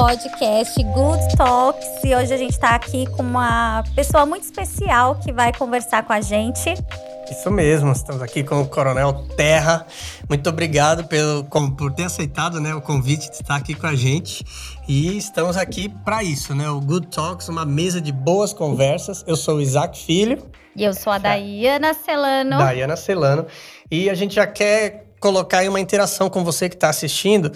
podcast Good Talks. E hoje a gente está aqui com uma pessoa muito especial que vai conversar com a gente. Isso mesmo, estamos aqui com o Coronel Terra. Muito obrigado pelo, por ter aceitado né, o convite de estar aqui com a gente. E estamos aqui para isso, né? O Good Talks, uma mesa de boas conversas. Eu sou o Isaac Filho. E eu sou a Daiana Celano. Daiana Celano. E a gente já quer colocar aí uma interação com você que está assistindo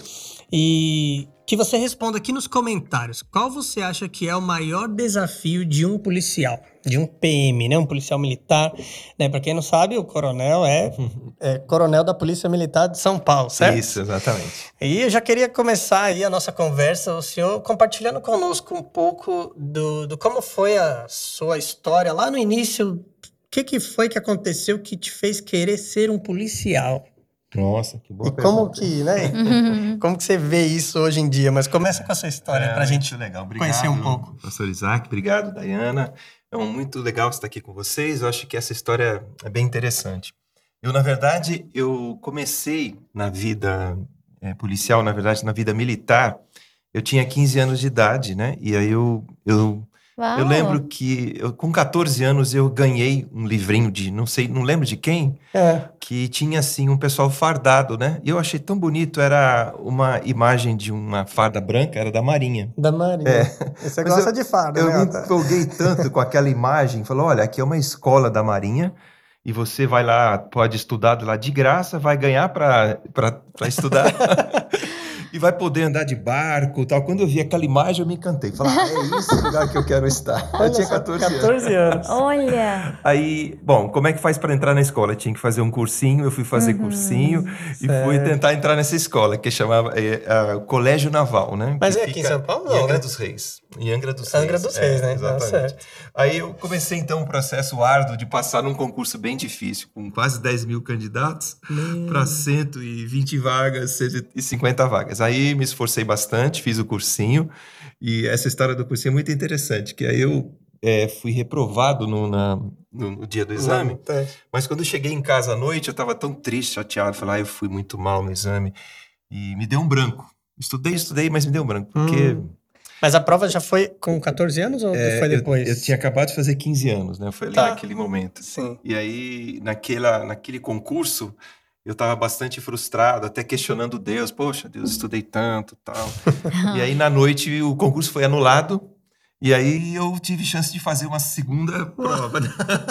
e que você responda aqui nos comentários. Qual você acha que é o maior desafio de um policial? De um PM, né? Um policial militar. Né? Para quem não sabe, o coronel é, é, coronel da Polícia Militar de São Paulo, certo? Isso, exatamente. E eu já queria começar aí a nossa conversa, o senhor compartilhando conosco um pouco do, do como foi a sua história lá no início. O que, que foi que aconteceu que te fez querer ser um policial? Nossa, que boa E como que, né? como que você vê isso hoje em dia? Mas começa com a sua história, é, para a gente legal. Obrigado, conhecer um pouco. Pastor Isaac, obrigado, Dayana. É muito legal estar aqui com vocês. Eu acho que essa história é bem interessante. Eu, na verdade, eu comecei na vida é, policial, na verdade, na vida militar. Eu tinha 15 anos de idade, né? E aí eu, eu Uau. Eu lembro que eu, com 14 anos eu ganhei um livrinho de, não sei, não lembro de quem, É. que tinha assim um pessoal fardado, né? E eu achei tão bonito, era uma imagem de uma farda branca, era da Marinha. Da Marinha. É. Você Mas gosta eu- de farda, Eu né? me Otávio? empolguei tanto com aquela imagem, falou, olha, aqui é uma escola da Marinha e você vai lá, pode estudar lá de graça, vai ganhar para estudar. E vai poder andar de barco e tal. Quando eu vi aquela imagem, eu me encantei. Falei, ah, é esse lugar que eu quero estar. Olha eu tinha só, 14 anos. 14 anos. Olha! Aí, bom, como é que faz para entrar na escola? Tinha que fazer um cursinho, eu fui fazer cursinho e fui certo. tentar entrar nessa escola, que chamava é, a Colégio Naval, né? Mas Que é aqui em São Paulo, Em não, Angra né? dos Reis. Em Angra dos Angra Reis. dos é, Reis, né? Ah, Exatamente. certo. Aí eu comecei então um processo árduo de passar num concurso bem difícil, com quase 10 mil candidatos para 120 vagas, 150 vagas. Aí me esforcei bastante, fiz o cursinho, e essa história do cursinho é muito interessante, que aí eu é, fui reprovado no, na- no- no dia do exame, É. mas quando eu cheguei em casa à noite, eu estava tão triste, chateado, falei, ah, eu fui muito mal no exame, e me deu um branco. Estudei, estudei, mas me deu um branco, porque... Hum. Mas a prova já foi com 14 anos ou É, foi eu- depois? Eu, tinha acabado de fazer 15 anos, né? Foi ali Tá. naquele momento. Sim. E aí, naquela, naquele concurso, eu estava bastante frustrado, até questionando Deus. Poxa, Deus, estudei tanto tal. e aí, na noite, o concurso foi anulado. E aí, eu tive chance de fazer uma segunda prova.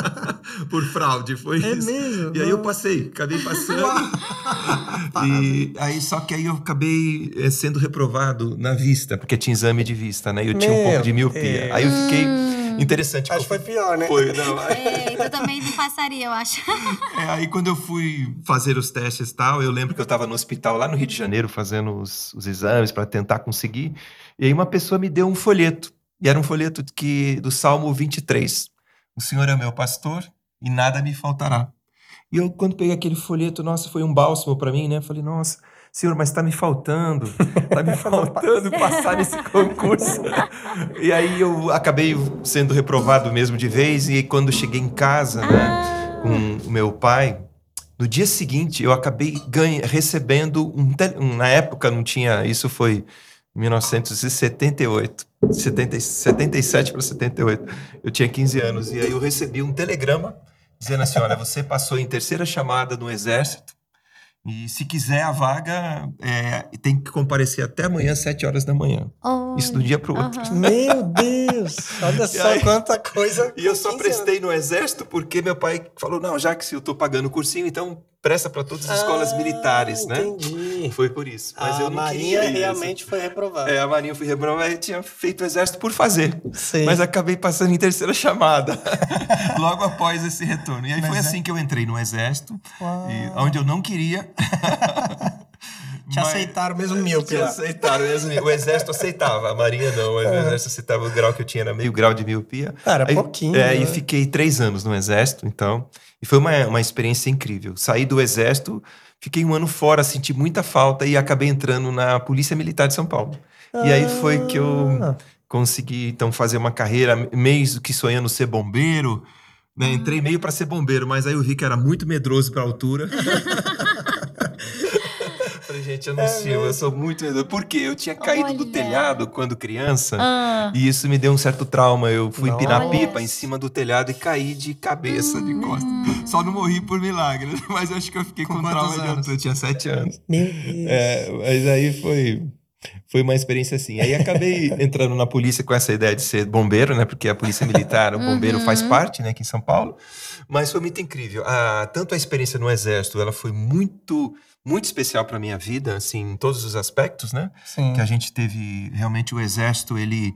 Por fraude, foi É isso. mesmo? E aí eu passei, acabei passando. e aí, só que aí eu acabei eh, sendo reprovado na vista, porque tinha exame de vista, né? E eu tinha um Meu pouco de miopia. Deus. Aí eu fiquei Hum. Interessante. Acho que foi pior, né? Foi, não. Aí, É, eu também não passaria, eu acho. é, aí quando eu fui fazer os testes e tal, eu lembro que eu estava no hospital lá no Rio de Janeiro fazendo os, os exames para tentar conseguir. E aí uma pessoa me deu um folheto. E era um folheto que, do Salmo 23. O Senhor é meu pastor e nada me faltará. E eu, quando peguei aquele folheto, nossa, foi um bálsamo para mim, né? Eu falei, nossa, senhor, mas está me faltando, está me faltando passar nesse concurso. e aí eu acabei sendo reprovado mesmo de vez. E quando cheguei em casa, né, com o meu pai, no dia seguinte eu acabei ganha, recebendo um, tele- um- Na época não tinha. Isso foi 1978. 70, 77 para 78. Eu tinha 15 anos. E aí eu recebi um telegrama dizendo assim: olha, você passou em terceira chamada no Exército. E se quiser a vaga, é, tem que comparecer até amanhã, às 7 horas da manhã. Isso de um dia para o outro. Meu Deus! Olha só aí- quanta coisa. E eu só 15 prestei no exército porque meu pai falou: não, já que se eu tô pagando o cursinho, então presta para todas as escolas Ah, militares, né? Entendi. Foi por isso. Mas a eu não Marinha queria isso. realmente foi reprovada. É, a Marinha eu fui reprovado e tinha feito o exército por fazer. Sei. Mas acabei passando em terceira chamada, logo após esse retorno. E aí foi Mas é- assim que eu entrei no exército, Uau. e, onde eu não queria. Te Mas- aceitaram mesmo míope Te lá. aceitaram mesmo. O exército aceitava, a marinha não. Mas o exército aceitava o grau que eu tinha, era meio grau de miopia. Era Aí- pouquinho, É, né? e fiquei três anos no exército, então. E foi uma, uma experiência incrível. Saí do exército, fiquei um ano fora, senti muita falta e acabei entrando na Polícia Militar de São Paulo. E aí foi que eu Ah. consegui, então, fazer uma carreira, meio que sonhando ser bombeiro. né? Entrei meio para ser bombeiro, mas aí eu vi que era muito medroso para altura. falei, gente, eu não sirvo, eu sou muito medroso. Por quê? Eu tinha caído do Olha. telhado quando criança. Ah. E isso me deu um certo trauma. Eu fui empinar Nossa. pipa em cima do telhado e caí de cabeça, de costas. Só não morri por milagre, mas acho que eu fiquei com, Com trauma de anos? altura. Eu tinha sete anos. Meu Deus. É, mas aí foi, foi uma experiência assim. Aí acabei entrando na polícia com essa ideia de ser bombeiro, né? Porque a polícia militar, o bombeiro faz parte, né? Aqui em São Paulo. Mas foi muito incrível. Ah, tanto a experiência no exército, ela foi muito, muito especial para minha vida, assim, em todos os aspectos, né? Sim. que a gente teve realmente o exército ele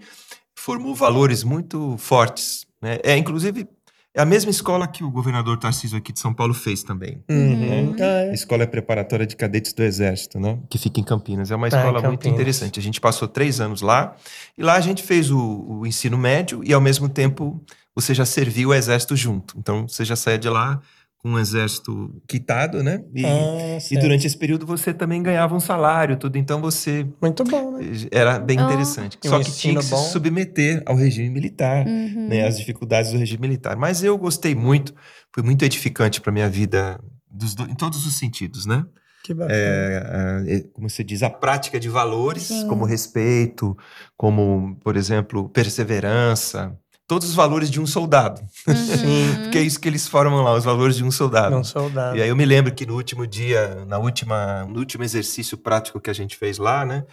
formou valores muito fortes né? é inclusive é a mesma escola que o governador Tarcísio aqui de São Paulo fez também Uhum. a escola preparatória de cadetes do exército né que fica em Campinas é uma Ah, escola muito interessante a gente passou três anos lá e lá a gente fez o, o ensino médio e ao mesmo tempo você já serviu o exército junto então você já saía de lá com um exército quitado né e, Ah, e durante esse período você também ganhava um salário tudo então você Muito bom, né? era bem Ah. interessante. Só um que tinha que bom. se submeter ao regime militar, Uhum. né, às dificuldades do regime militar. Mas eu gostei muito, foi muito edificante para minha vida dos do- em todos os sentidos, né? Que bacana. É, a- é, como se diz, a prática de valores, Sim. como respeito, como, por exemplo, perseverança, todos os valores de um soldado. Sim. Porque é isso que eles formam lá, os valores de um soldado. Não soldado. E aí eu me lembro que no último dia, na última, no último exercício prático que a gente fez lá, né?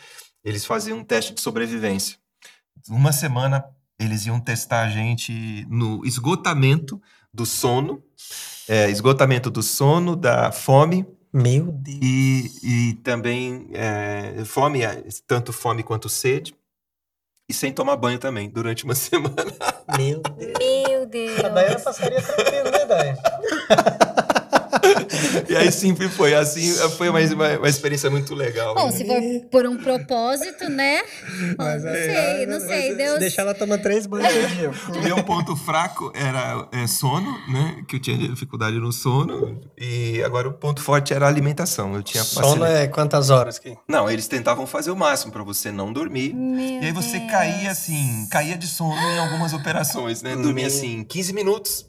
Eles faziam um teste de sobrevivência. Uma semana eles iam testar a gente no esgotamento do sono, é, esgotamento do sono, da fome Meu Deus. e, e também é, fome, é, tanto fome quanto sede. E sem tomar banho também, durante uma semana. Meu Deus. Meu Deus. A Dayana passaria tranquilo, né, Dayana? e aí sempre foi assim, foi uma, uma, uma experiência muito legal. Bom, né? se for por um propósito, né? Mas não é, sei, não mas sei. se Deus. Deixar ela tomar três banhos por meu ponto fraco era é, sono, né? Que eu tinha dificuldade no sono. E agora o ponto forte era a alimentação. Eu tinha Sono facilidade. é quantas horas que? Não, eles tentavam fazer o máximo para você não dormir. Meu E aí você Deus. caía assim, caía de sono em algumas operações, né? Dormia Meu. assim, 15 minutos.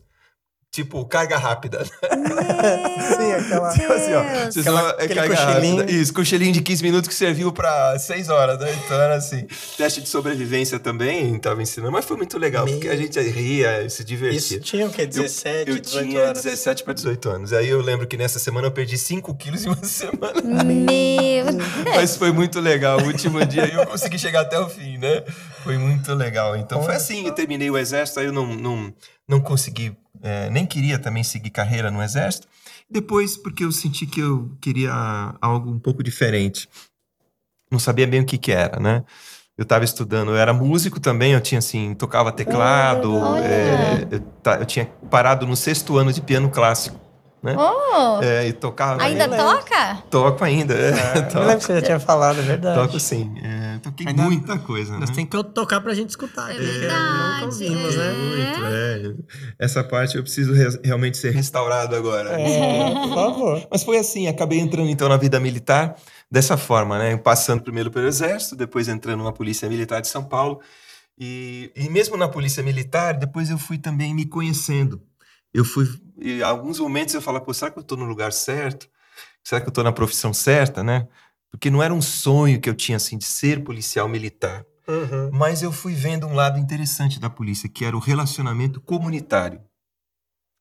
Tipo, carga rápida. Sim, aquela- Meu Assim, ó, Deus. você Aquela- é aquele carga cochilinho. rápida. Isso, cochilinho de 15 minutos que serviu pra 6 horas, né? Então era assim. Teste de sobrevivência também, tava ensinando, mas foi muito legal, porque a Meu. gente ria, se divertia. Isso tinha o quê? 17, Eu 18 tinha horas? 17 para 18 anos. Aí eu lembro que nessa semana eu perdi 5 quilos em uma semana. Meu Mas foi muito legal. O último dia eu consegui chegar até o fim, né? Foi muito legal. Então foi assim, só. eu terminei o exército, aí eu não, não, não consegui, é, nem queria também seguir carreira no exército. Depois, porque eu senti que eu queria algo um pouco diferente. Não sabia bem o que que era, né? Eu estava estudando, eu era músico também, eu tinha assim, tocava teclado, é, eu, eu tinha parado no sexto ano de piano clássico, né? Oh, É, e tocava. ainda lembro. toca? Toco ainda, é, toco, eu lembro que você já tinha falado, é verdade. toco sim. É, toquei Ainda- muita coisa, né? Nós tem que tocar pra gente escutar. É porque verdade, Nunca ouvimos, é. né? Muito, é. Essa parte eu preciso re- realmente ser restaurado agora. É, por favor. Mas foi assim, acabei entrando então na vida militar dessa forma, né? Passando primeiro pelo Exército, depois entrando na Polícia Militar de São Paulo. E, e mesmo na Polícia Militar, depois eu fui também me conhecendo. Eu fui, em alguns momentos eu falava, pô, será que eu estou no lugar certo? Será que eu estou na profissão certa, né? Porque não era um sonho que eu tinha, assim, de ser policial militar. Uhum. Mas eu fui vendo um lado interessante da polícia, que era o relacionamento comunitário.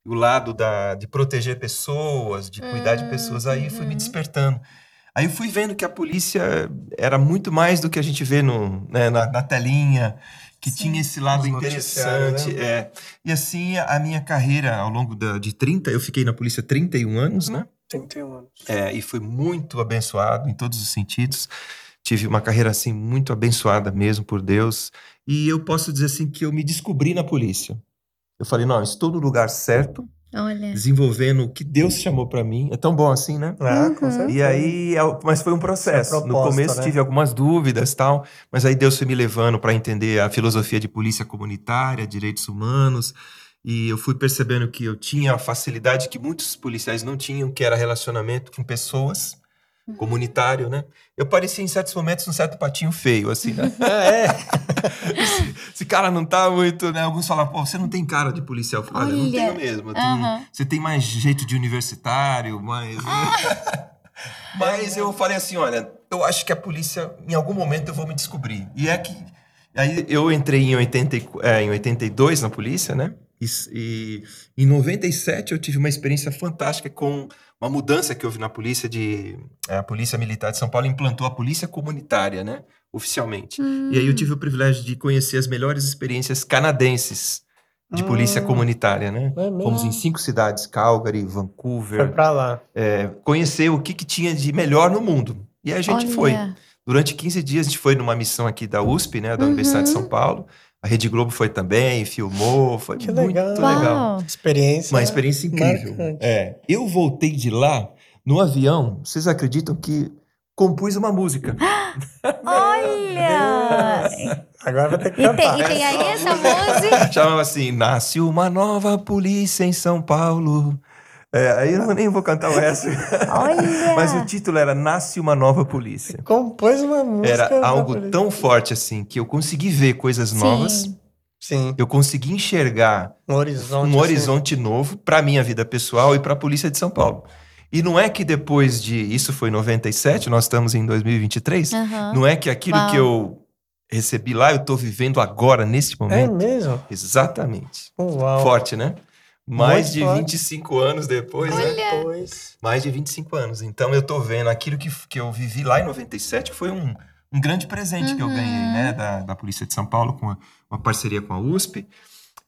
O lado da, de proteger pessoas, de cuidar de pessoas. Aí fui me Uhum. despertando. Aí eu fui vendo que a polícia era muito mais do que a gente vê no, né, na, na telinha, que Sim. tinha esse lado interessante. É. E assim, a minha carreira ao longo da, de 30, eu fiquei na polícia 31 anos, né? 31 anos. É, e fui muito abençoado em todos os sentidos. Tive uma carreira assim muito abençoada mesmo por Deus. E eu posso dizer assim que eu me descobri na polícia. Eu falei, não, estou no lugar certo, Olha. desenvolvendo o que Deus chamou para mim. É tão bom assim, né? Ah, com Uhum. certeza. E aí, é- mas foi um processo. Isso é no proposta, começo né? tive algumas dúvidas tal, mas aí Deus foi me levando para entender a filosofia de polícia comunitária, direitos humanos, e eu fui percebendo que eu tinha a facilidade que muitos policiais não tinham, que era relacionamento com pessoas. Comunitário, né? Eu parecia em certos momentos um certo patinho feio, assim, né? Ah, é. esse, esse cara não tá muito, né? Alguns falam, pô, você não tem cara de policial. Eu Olha, eu não tenho mesmo. tenho-. Você tem mais jeito de universitário, mais. Mas eu falei assim, olha, eu acho que a polícia, em algum momento eu vou me descobrir. E é que... Aí eu entrei em, 80, é, em 82 na polícia, né? E, e em 97 eu tive uma experiência fantástica com uma mudança que houve na polícia de é, a polícia militar de São Paulo implantou a polícia comunitária, né, oficialmente. Hum. E aí eu tive o privilégio de conhecer as melhores experiências canadenses de polícia Ah. comunitária, né? É? Fomos em cinco cidades, Calgary, Foi Vancouver, pra lá. é, conhecer o que, que tinha de melhor no mundo. E aí a gente foi. Olha. Durante 15 dias a gente foi numa missão aqui da USP, né, da Uhum. Universidade de São Paulo. A Rede Globo foi também, filmou, foi Que muito legal. legal. Experiência. Uma experiência incrível. Marcante. É, eu voltei de lá no avião. Vocês acreditam que compus uma música? Olha! Agora vai ter que E tem, cantar. e tem aí essa música. Chamava assim: Nasce uma nova polícia em São Paulo. É, aí eu nem vou cantar o resto. Olha! Mas o título era Nasce uma nova polícia. Compôs uma música. Era algo polícia. tão forte assim que eu consegui ver coisas novas, Sim. Sim, eu consegui enxergar um horizonte. um assim. horizonte novo para minha vida pessoal e para a polícia de São Paulo. E não é que depois de isso foi em 97, nós estamos em 2023, Aham. não é que aquilo Uau. que eu recebi lá eu estou vivendo agora nesse É momento. mesmo? Exatamente. Uau. Forte, né? Mais Muito de forte. 25 anos depois, né? Depois. Mais de 25 anos. Então eu tô vendo aquilo que, que eu vivi lá em 97 foi um, um grande presente que eu Uhum. ganhei, né? Da, da Polícia de São Paulo, com a- uma parceria com a USP.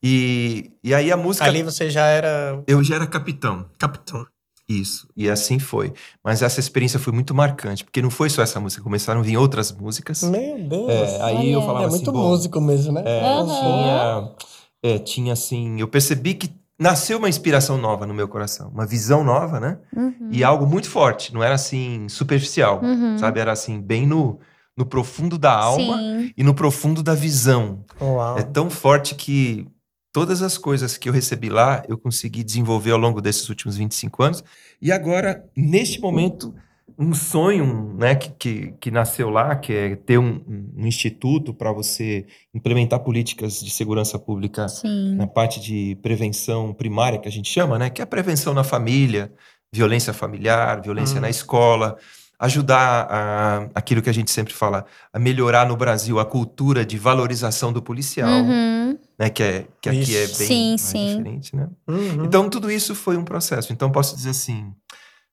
E, e aí a música. Ali você já era Eu já era capitão. capitão. Isso. E assim foi. Mas essa experiência foi muito marcante, porque não foi só essa música, começaram a vir outras músicas. Meu Deus. É, aí eu Olha. falava é assim, muito bom, músico mesmo, né? É, Aham. tinha, é, tinha assim, eu percebi que nasceu uma inspiração nova no meu coração, uma visão nova, né? Uhum. E algo muito forte, não era assim superficial, Uhum. sabe? Era assim bem no, no profundo da alma Sim. e no profundo da visão. Uau. É tão forte que todas as coisas que eu recebi lá, eu consegui desenvolver ao longo desses últimos 25 anos. E agora, neste momento, um sonho né, que, que, que nasceu lá, que é ter um, um instituto para você implementar políticas de segurança pública Sim. na parte de prevenção primária, que a gente chama, né? Que é a prevenção na família, violência familiar, violência Hum. na escola, ajudar a, aquilo que a gente sempre fala, a melhorar no Brasil a cultura de valorização do policial, Uhum. né? Que, é, que aqui é bem. Sim, mais sim. diferente, né? Uhum. Então, tudo isso foi um processo. Então, posso dizer assim,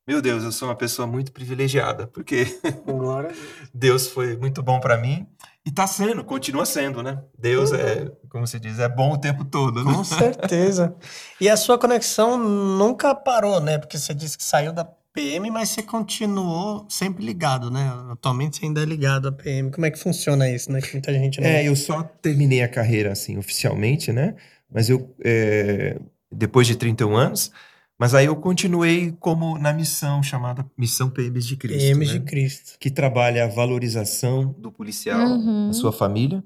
meu Deus, eu sou uma pessoa muito privilegiada, porque Glória a Deus. Deus foi muito bom para mim e tá sendo, continua sendo, né? Deus é, como se diz, é bom o tempo todo, né? Com certeza. E a sua conexão nunca parou, né? Porque você disse que saiu da PM, mas você continuou sempre ligado, né? Atualmente você ainda é ligado à PM. Como é que funciona isso, né? Que muita gente não... É, eu só terminei a carreira, assim, oficialmente, né? Mas eu, é, depois de 31 anos, mas aí eu continuei como na missão chamada Missão PMs de Cristo, PM né? de Cristo. que trabalha a valorização do policial, Uhum. da sua família,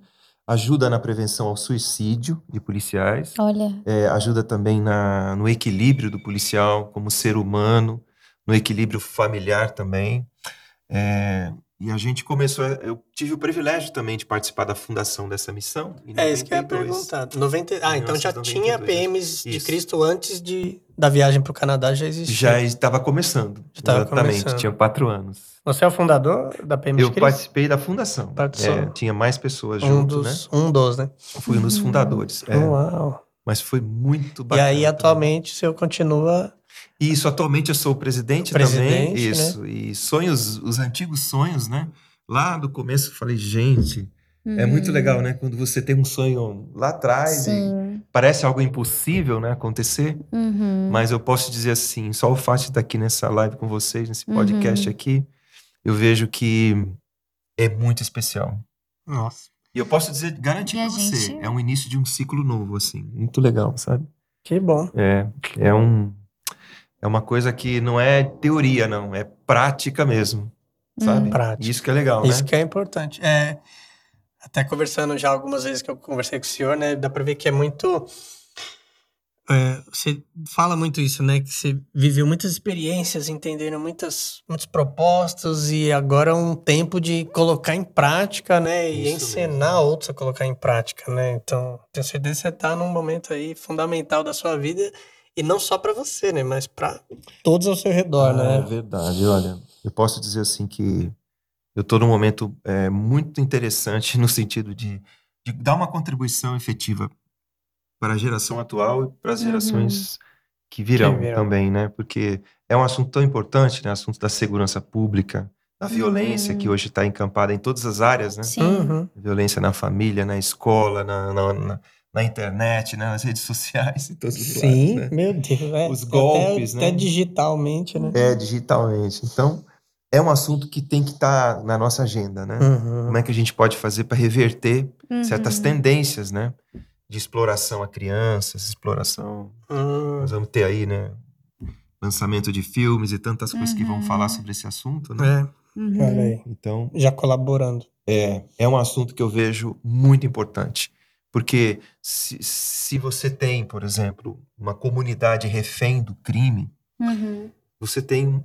ajuda na prevenção ao suicídio de policiais, Olha. é, ajuda também na, no equilíbrio do policial como ser humano, no equilíbrio familiar também. É, e a gente começou, eu tive o privilégio também de participar da fundação dessa missão. É isso que eu ia 92. perguntar. 90... Ah, então já 1992, tinha PMs de Isso. Cristo antes de... da viagem para o Canadá, já existia. Já estava começando. Já estava exatamente, começando. tinha quatro anos. Você é o fundador da PM Eu de Cristo? participei da fundação. É, tinha mais pessoas Um junto, né? dos, um dos, né? Fui um dos fundadores. é. Uau. Mas foi muito E bacana. aí, também. atualmente, o senhor continua... Isso, atualmente eu sou o presidente, Presidente, também. né? Isso. E sonhos, os antigos sonhos, né? Lá do começo eu falei, gente, é muito legal, né? Quando você tem um sonho lá atrás e parece algo impossível, né? Acontecer. Uhum. Mas eu posso dizer assim, só o fato de estar aqui nessa live com vocês, nesse Uhum. podcast aqui, eu vejo que é muito especial. Nossa. E eu posso dizer, garantir a pra você, gente- é um início de um ciclo novo, assim. Muito legal, sabe? Que bom. É, é um... É uma coisa que não é teoria, não. É prática mesmo, sabe? Hum. Prática. Isso que é legal, Isso né? que é importante. É, até conversando já algumas vezes que eu conversei com o senhor, né? Dá pra ver que é muito. é, você fala muito isso, né? Que você viveu muitas experiências, entendendo muitas, muitos propósitos e agora é um tempo de colocar em prática, né? E Isso ensinar outros a colocar em prática, né? Então, tenho certeza que você tá num momento aí fundamental da sua vida e não só pra você, né? Mas pra todos ao seu redor, Ah, É né? verdade, olha. eu posso dizer assim que eu estou num momento é, muito interessante no sentido de, de dar uma contribuição efetiva para a geração atual e para as Uhum. gerações que virão, Que virão. também, né? Porque é um assunto tão importante, né? Assunto da segurança pública, da violência que Uhum. hoje está encampada em todas as áreas, né? Sim. Uhum. Violência na família, na escola, na, na, na- na internet, né? nas redes sociais, em todos os Sim, lados, né? meu Deus. É, Os até- golpes, até, né? digitalmente, né? É, digitalmente. Então, é um assunto que tem que estar na nossa agenda, né? Uhum. Como é que a gente pode fazer para reverter Uhum. certas tendências, né? De exploração a crianças, exploração. Hum. Nós vamos ter aí, né? Lançamento de filmes e tantas coisas que vão Uhum. falar sobre esse assunto, né? É, Uhum. Então, Já colaborando. é, é um assunto que eu vejo muito importante. Porque se, se você tem, por exemplo, uma comunidade refém do crime, Uhum. você tem.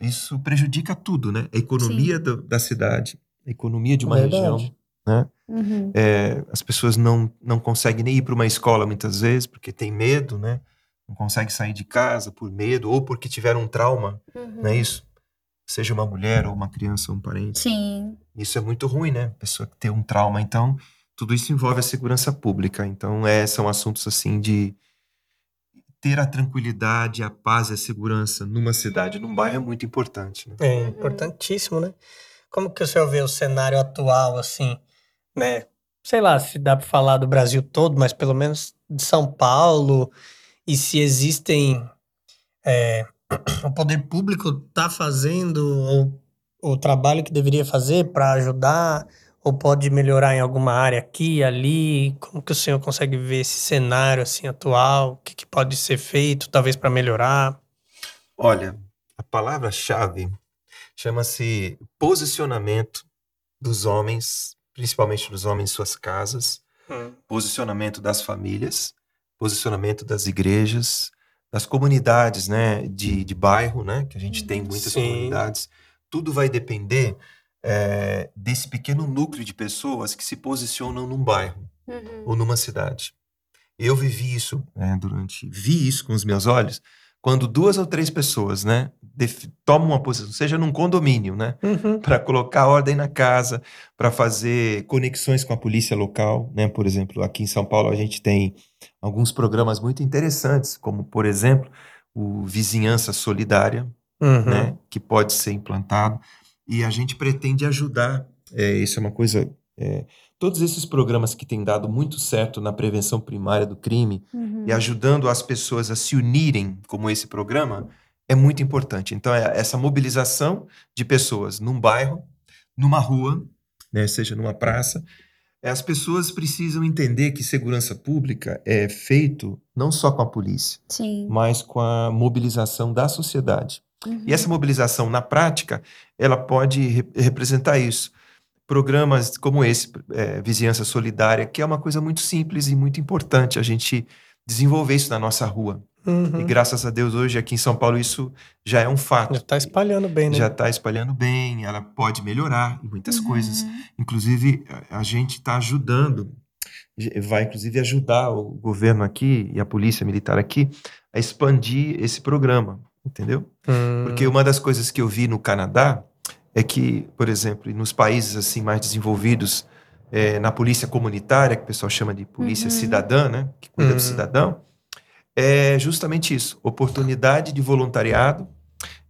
Isso prejudica tudo, né? A economia do- da cidade, a economia de uma Verdade. região. Né? Uhum. É, as pessoas não, não conseguem nem ir para uma escola muitas vezes, porque tem medo, né? Não conseguem sair de casa por medo, ou porque tiveram um trauma, Uhum. não é isso? Seja uma mulher, ou uma criança, ou um parente. Sim. Isso é muito ruim, né? A pessoa ter um trauma. Então, tudo isso envolve a segurança pública. Então, é, são assuntos assim de ter a tranquilidade, a paz e a segurança numa cidade, num bairro é muito importante. Né? É importantíssimo, né? Como que o senhor vê o cenário atual, assim, né? Sei lá se dá para falar do Brasil todo, mas pelo menos de São Paulo, e se existem. é, o poder público está fazendo o, o trabalho que deveria fazer para ajudar, ou pode melhorar em alguma área aqui, ali? Como que o senhor consegue ver esse cenário assim atual? O que, que pode ser feito, talvez, para melhorar? Olha, a palavra-chave chama-se posicionamento dos homens, principalmente dos homens em suas casas, posicionamento das famílias, posicionamento das igrejas, das comunidades, né, de, de bairro, né, que a gente tem muitas Sim. comunidades. Tudo vai depender eh, desse pequeno núcleo de pessoas que se posicionam num bairro Uhum. ou numa cidade. Eu vivi isso né, durante, vi isso com os meus olhos, quando duas ou três pessoas, né, tomam uma posição, seja num condomínio, né, Uhum. para colocar ordem na casa, para fazer conexões com a polícia local, né? Por exemplo, aqui em São Paulo a gente tem alguns programas muito interessantes, como por exemplo o Vizinhança Solidária, Uhum. né? Que pode ser implantado e a gente pretende ajudar. É, isso é uma coisa. é, todos esses programas que têm dado muito certo na prevenção primária do crime Uhum. e ajudando as pessoas a se unirem, como esse programa, é muito importante. Então, é essa mobilização de pessoas num bairro, numa rua, né, seja numa praça, é, as pessoas precisam entender que segurança pública é feito não só com a polícia, Sim. mas com a mobilização da sociedade. Uhum. E essa mobilização, na prática, ela pode re- representar isso. Programas como esse, é, Vizinhança Solidária, que é uma coisa muito simples e muito importante a gente desenvolver isso na nossa rua. Uhum. E graças a Deus, hoje aqui em São Paulo, isso já é um fato. Já tá espalhando bem, né? Já está espalhando bem, ela pode melhorar em muitas Uhum. coisas. Inclusive, a a gente está ajudando, vai inclusive ajudar o governo aqui e a polícia militar aqui a expandir esse programa, entendeu? Hum. Porque uma das coisas que eu vi no Canadá é que, por exemplo, nos países assim mais desenvolvidos, eh, na polícia comunitária, que o pessoal chama de polícia Uhum. cidadã, né, que cuida Uhum. do cidadão, é justamente isso: oportunidade de voluntariado,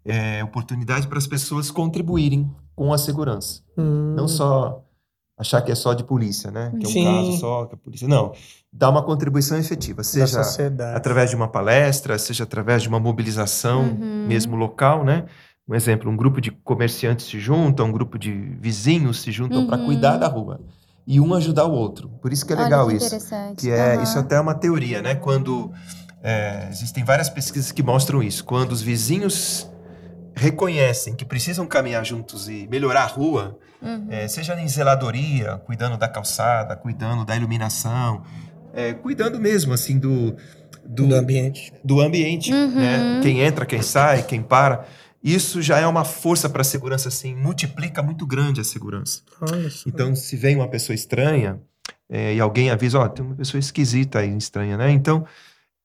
é, oportunidade para as pessoas contribuírem com a segurança. Hum. Não só achar que é só de polícia, né? Que é um Sim. caso só que a polícia. Não. Dá uma contribuição efetiva, seja através de uma palestra, seja através de uma mobilização Uhum. mesmo local, né? Um exemplo, um grupo de comerciantes se juntam, um grupo de vizinhos se juntam para Uhum. cuidar da rua e um ajudar o outro. Por isso que é Olha legal que isso. interessante. Que é Aham. isso até é uma teoria, né? Quando é, existem várias pesquisas que mostram isso. Quando os vizinhos reconhecem que precisam caminhar juntos e melhorar a rua, Uhum. é, seja em zeladoria, cuidando da calçada, cuidando da iluminação, é, cuidando mesmo assim do do, do ambiente. do ambiente, Uhum. né? Quem entra, quem sai, quem para. Isso já é uma força para a segurança, assim, multiplica muito grande a segurança. Olha. Então, se vem uma pessoa estranha é, e alguém avisa, ó, tem uma pessoa esquisita aí, estranha, né? Então,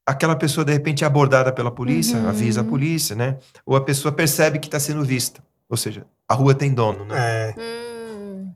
aquela pessoa, de repente, é abordada pela polícia, Uhum. avisa a polícia, né? Ou a pessoa percebe que está sendo vista. Ou seja, a rua tem dono, né? É.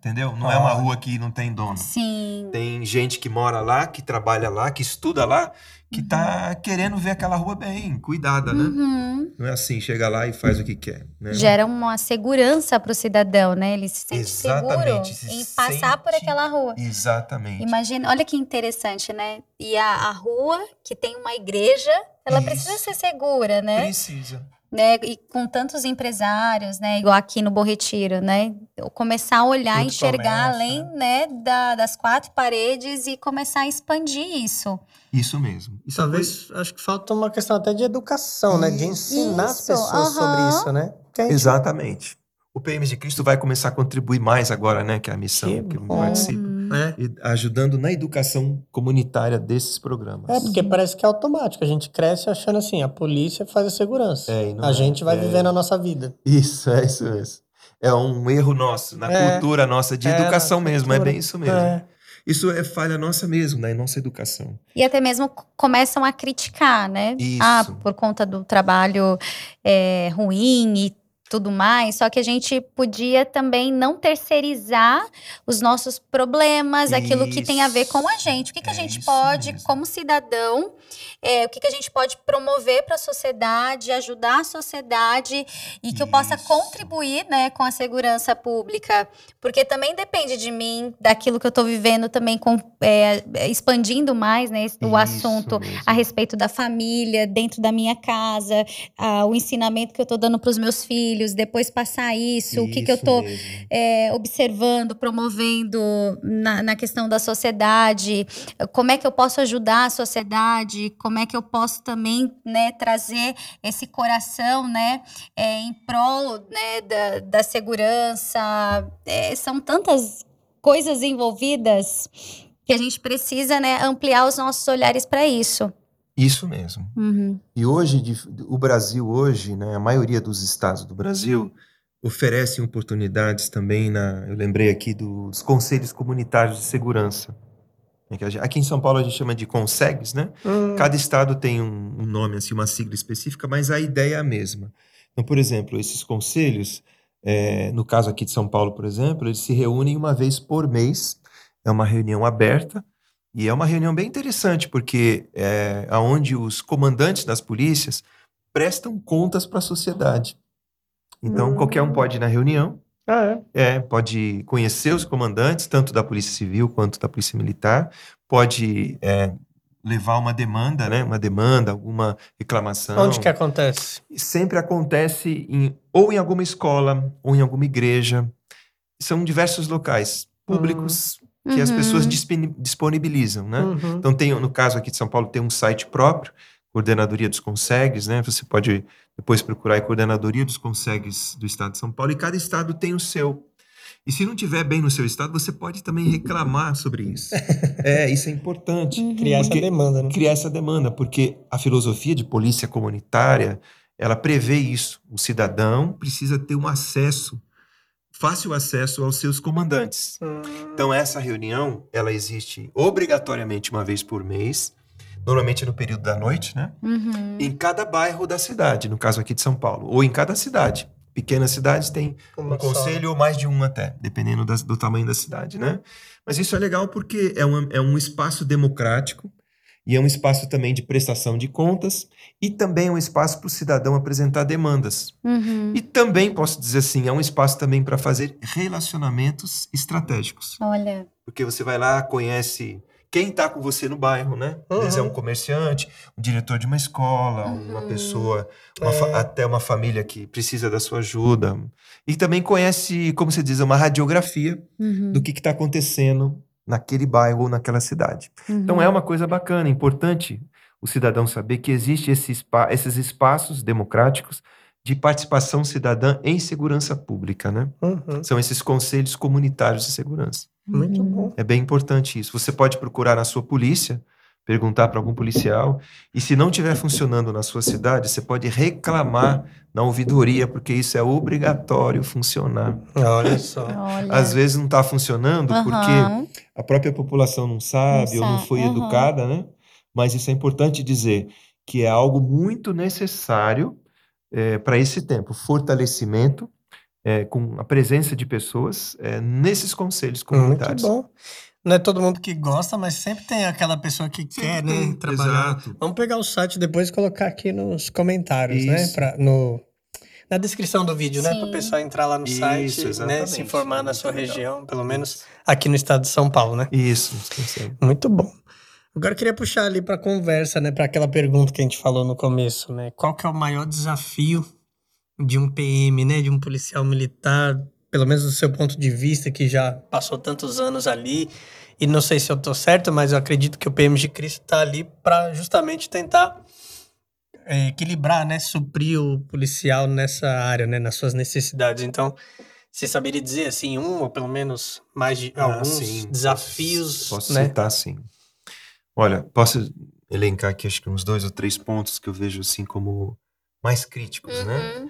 Entendeu? Não é uma rua que não tem dono. sim. Tem gente que mora lá, que trabalha lá, que estuda lá, que tá querendo ver aquela rua bem cuidada, né? Uhum. Não é assim, chega lá e faz o que quer, né? Gera uma segurança para o cidadão, né? Ele se sente Exatamente, seguro se em passar por sente- aquela rua. Exatamente. Imagina, olha que interessante, né? E a, a rua que tem uma igreja, ela Isso. precisa ser segura, né? Precisa. Né? E com tantos empresários, né? Igual aqui no Bom Retiro, né? Eu Começar a olhar, Tudo enxergar começa, além, né? da- das quatro paredes e começar a expandir isso. Isso mesmo. Isso Talvez, acho que falta uma questão até de educação, né? De ensinar as Isso, pessoas sobre aham. isso, né? Gente- Exatamente. O PMs de Cristo vai começar a contribuir mais agora, né? Que é a missão Que que, eu bom. participo. Hum. É. E ajudando na educação comunitária desses programas. É, porque parece que é automático. A gente cresce achando assim, a polícia faz a segurança. É, a é. gente vai É. vivendo a nossa vida. Isso, é isso mesmo. É um erro nosso, na É. cultura nossa de É, na educação mesmo. É cultura. bem isso mesmo. É. Isso é falha nossa mesmo, na nossa educação. E até mesmo começam a criticar, né? Isso. Ah, por conta do trabalho é, ruim e tudo mais. Só que a gente podia também não terceirizar os nossos problemas, aquilo que tem a ver com a gente. O que, que a É gente isso pode, mesmo. como cidadão, é, o que, que a gente pode promover para a sociedade, ajudar a sociedade e que eu possa Isso. contribuir né, com a segurança pública. Porque também depende de mim, daquilo que eu estou vivendo também, com, é, expandindo mais né, o Isso assunto mesmo. a respeito da família, dentro da minha casa, ah, o ensinamento que eu estou dando para os meus filhos, depois passar isso, o que, que eu Isso estou mesmo. observando, promovendo na, na questão da sociedade, como é que eu posso ajudar a sociedade, como é que eu posso também né, trazer esse coração né, é, em prol né, da, da segurança. É, são tantas coisas envolvidas que a gente precisa né, ampliar os nossos olhares para isso. Isso mesmo. Uhum. E hoje, o Brasil hoje, né, a maioria dos estados do Brasil oferecem oportunidades também na, eu lembrei aqui dos conselhos comunitários de segurança. É que a gente- Aqui em São Paulo a gente chama de consegues, né? Hum, Cada estado tem um, um nome, assim, uma sigla específica, mas a ideia é a mesma. Então, por exemplo, esses conselhos, eh, no caso aqui de São Paulo, por exemplo, eles se reúnem uma vez por mês. É uma reunião aberta e é uma reunião bem interessante, porque é aonde os comandantes das polícias prestam contas para a sociedade. Então, Hum. qualquer um pode ir na reunião, Ah, é. é, pode conhecer os comandantes, tanto da Polícia Civil quanto da Polícia Militar, pode é, levar uma demanda, né? Uma demanda, alguma reclamação. Onde que acontece? Sempre acontece em, ou em alguma escola, ou em alguma igreja. São diversos locais públicos que as Uhum. pessoas disponi- disponibilizam, né? Uhum. Então tem, no caso aqui de São Paulo, tem um site próprio, Coordenadoria dos Consegues, né? Você pode depois procurar aí Coordenadoria dos Consegues do Estado de São Paulo e cada estado tem o seu. E se não tiver bem no seu estado, você pode também reclamar sobre isso. é, isso é importante. Uhum. Criar essa demanda, né? Criar essa demanda, porque a filosofia de polícia comunitária, ela prevê isso. O cidadão precisa ter um acesso, fácil acesso aos seus comandantes. Então essa reunião, ela existe obrigatoriamente uma vez por mês, normalmente no período da noite, né? Uhum. Em cada bairro da cidade, no caso aqui de São Paulo, ou em cada cidade. Pequenas cidades têm um conselho ou mais de um até, dependendo das- do tamanho da cidade, né? Mas isso é legal porque é um, é um espaço democrático e é um espaço também de prestação de contas e também é um espaço para o cidadão apresentar demandas. Uhum. E também, posso dizer assim, é um espaço também para fazer relacionamentos estratégicos. Olha. Porque você vai lá, conhece quem está com você no bairro, né? Às vezes é um Uhum. comerciante, um diretor de uma escola, uma Uhum. pessoa, uma É. até uma família que precisa da sua ajuda. E também conhece, como se diz, uma radiografia Uhum. do que está acontecendo naquele bairro ou naquela cidade. Então Uhum. é uma coisa bacana, importante o cidadão saber que existe esse espa- esses espaços democráticos de participação cidadã em segurança pública, né? Uhum. São esses conselhos comunitários de segurança. Muito Uhum. bom. É bem importante isso. Você pode procurar na sua polícia, perguntar para algum policial, e se não estiver funcionando na sua cidade, você pode reclamar na ouvidoria, porque isso é obrigatório funcionar. Olha só. Olha. Às vezes não está funcionando porque Aham. a própria população não sabe Não ou não foi aham. educada, né? Mas isso é importante dizer que é algo muito necessário para esse tempo. Fortalecimento é, com a presença de pessoas é, nesses conselhos Muito comunitários. bom. Não é todo mundo que gosta, mas sempre tem aquela pessoa que quer, né, trabalhar. exato. Vamos pegar o site depois e colocar aqui nos comentários, né? Isso. Pra, no, na descrição do vídeo, né? Para o Sim. pessoal entrar lá no Isso, site, né? Se informar na Muito sua legal. região, pelo menos aqui no estado de São Paulo, né? Isso. Muito bom. Agora eu queria puxar ali para conversa, né? Para aquela pergunta que a gente falou no começo, né? Qual que é o maior desafio de um PM, né? De um policial militar, pelo menos do seu ponto de vista, que já passou tantos anos ali. E não sei se eu tô certo, mas eu acredito que o PM de Cristo tá ali para justamente tentar é, equilibrar, né? Suprir o policial nessa área, né? Nas suas necessidades. Então, você saberia dizer assim um ou pelo menos mais de Ah, alguns sim, desafios, Posso, posso né? citar, sim. Olha, posso elencar aqui acho que uns dois ou três pontos que eu vejo assim como mais críticos, né?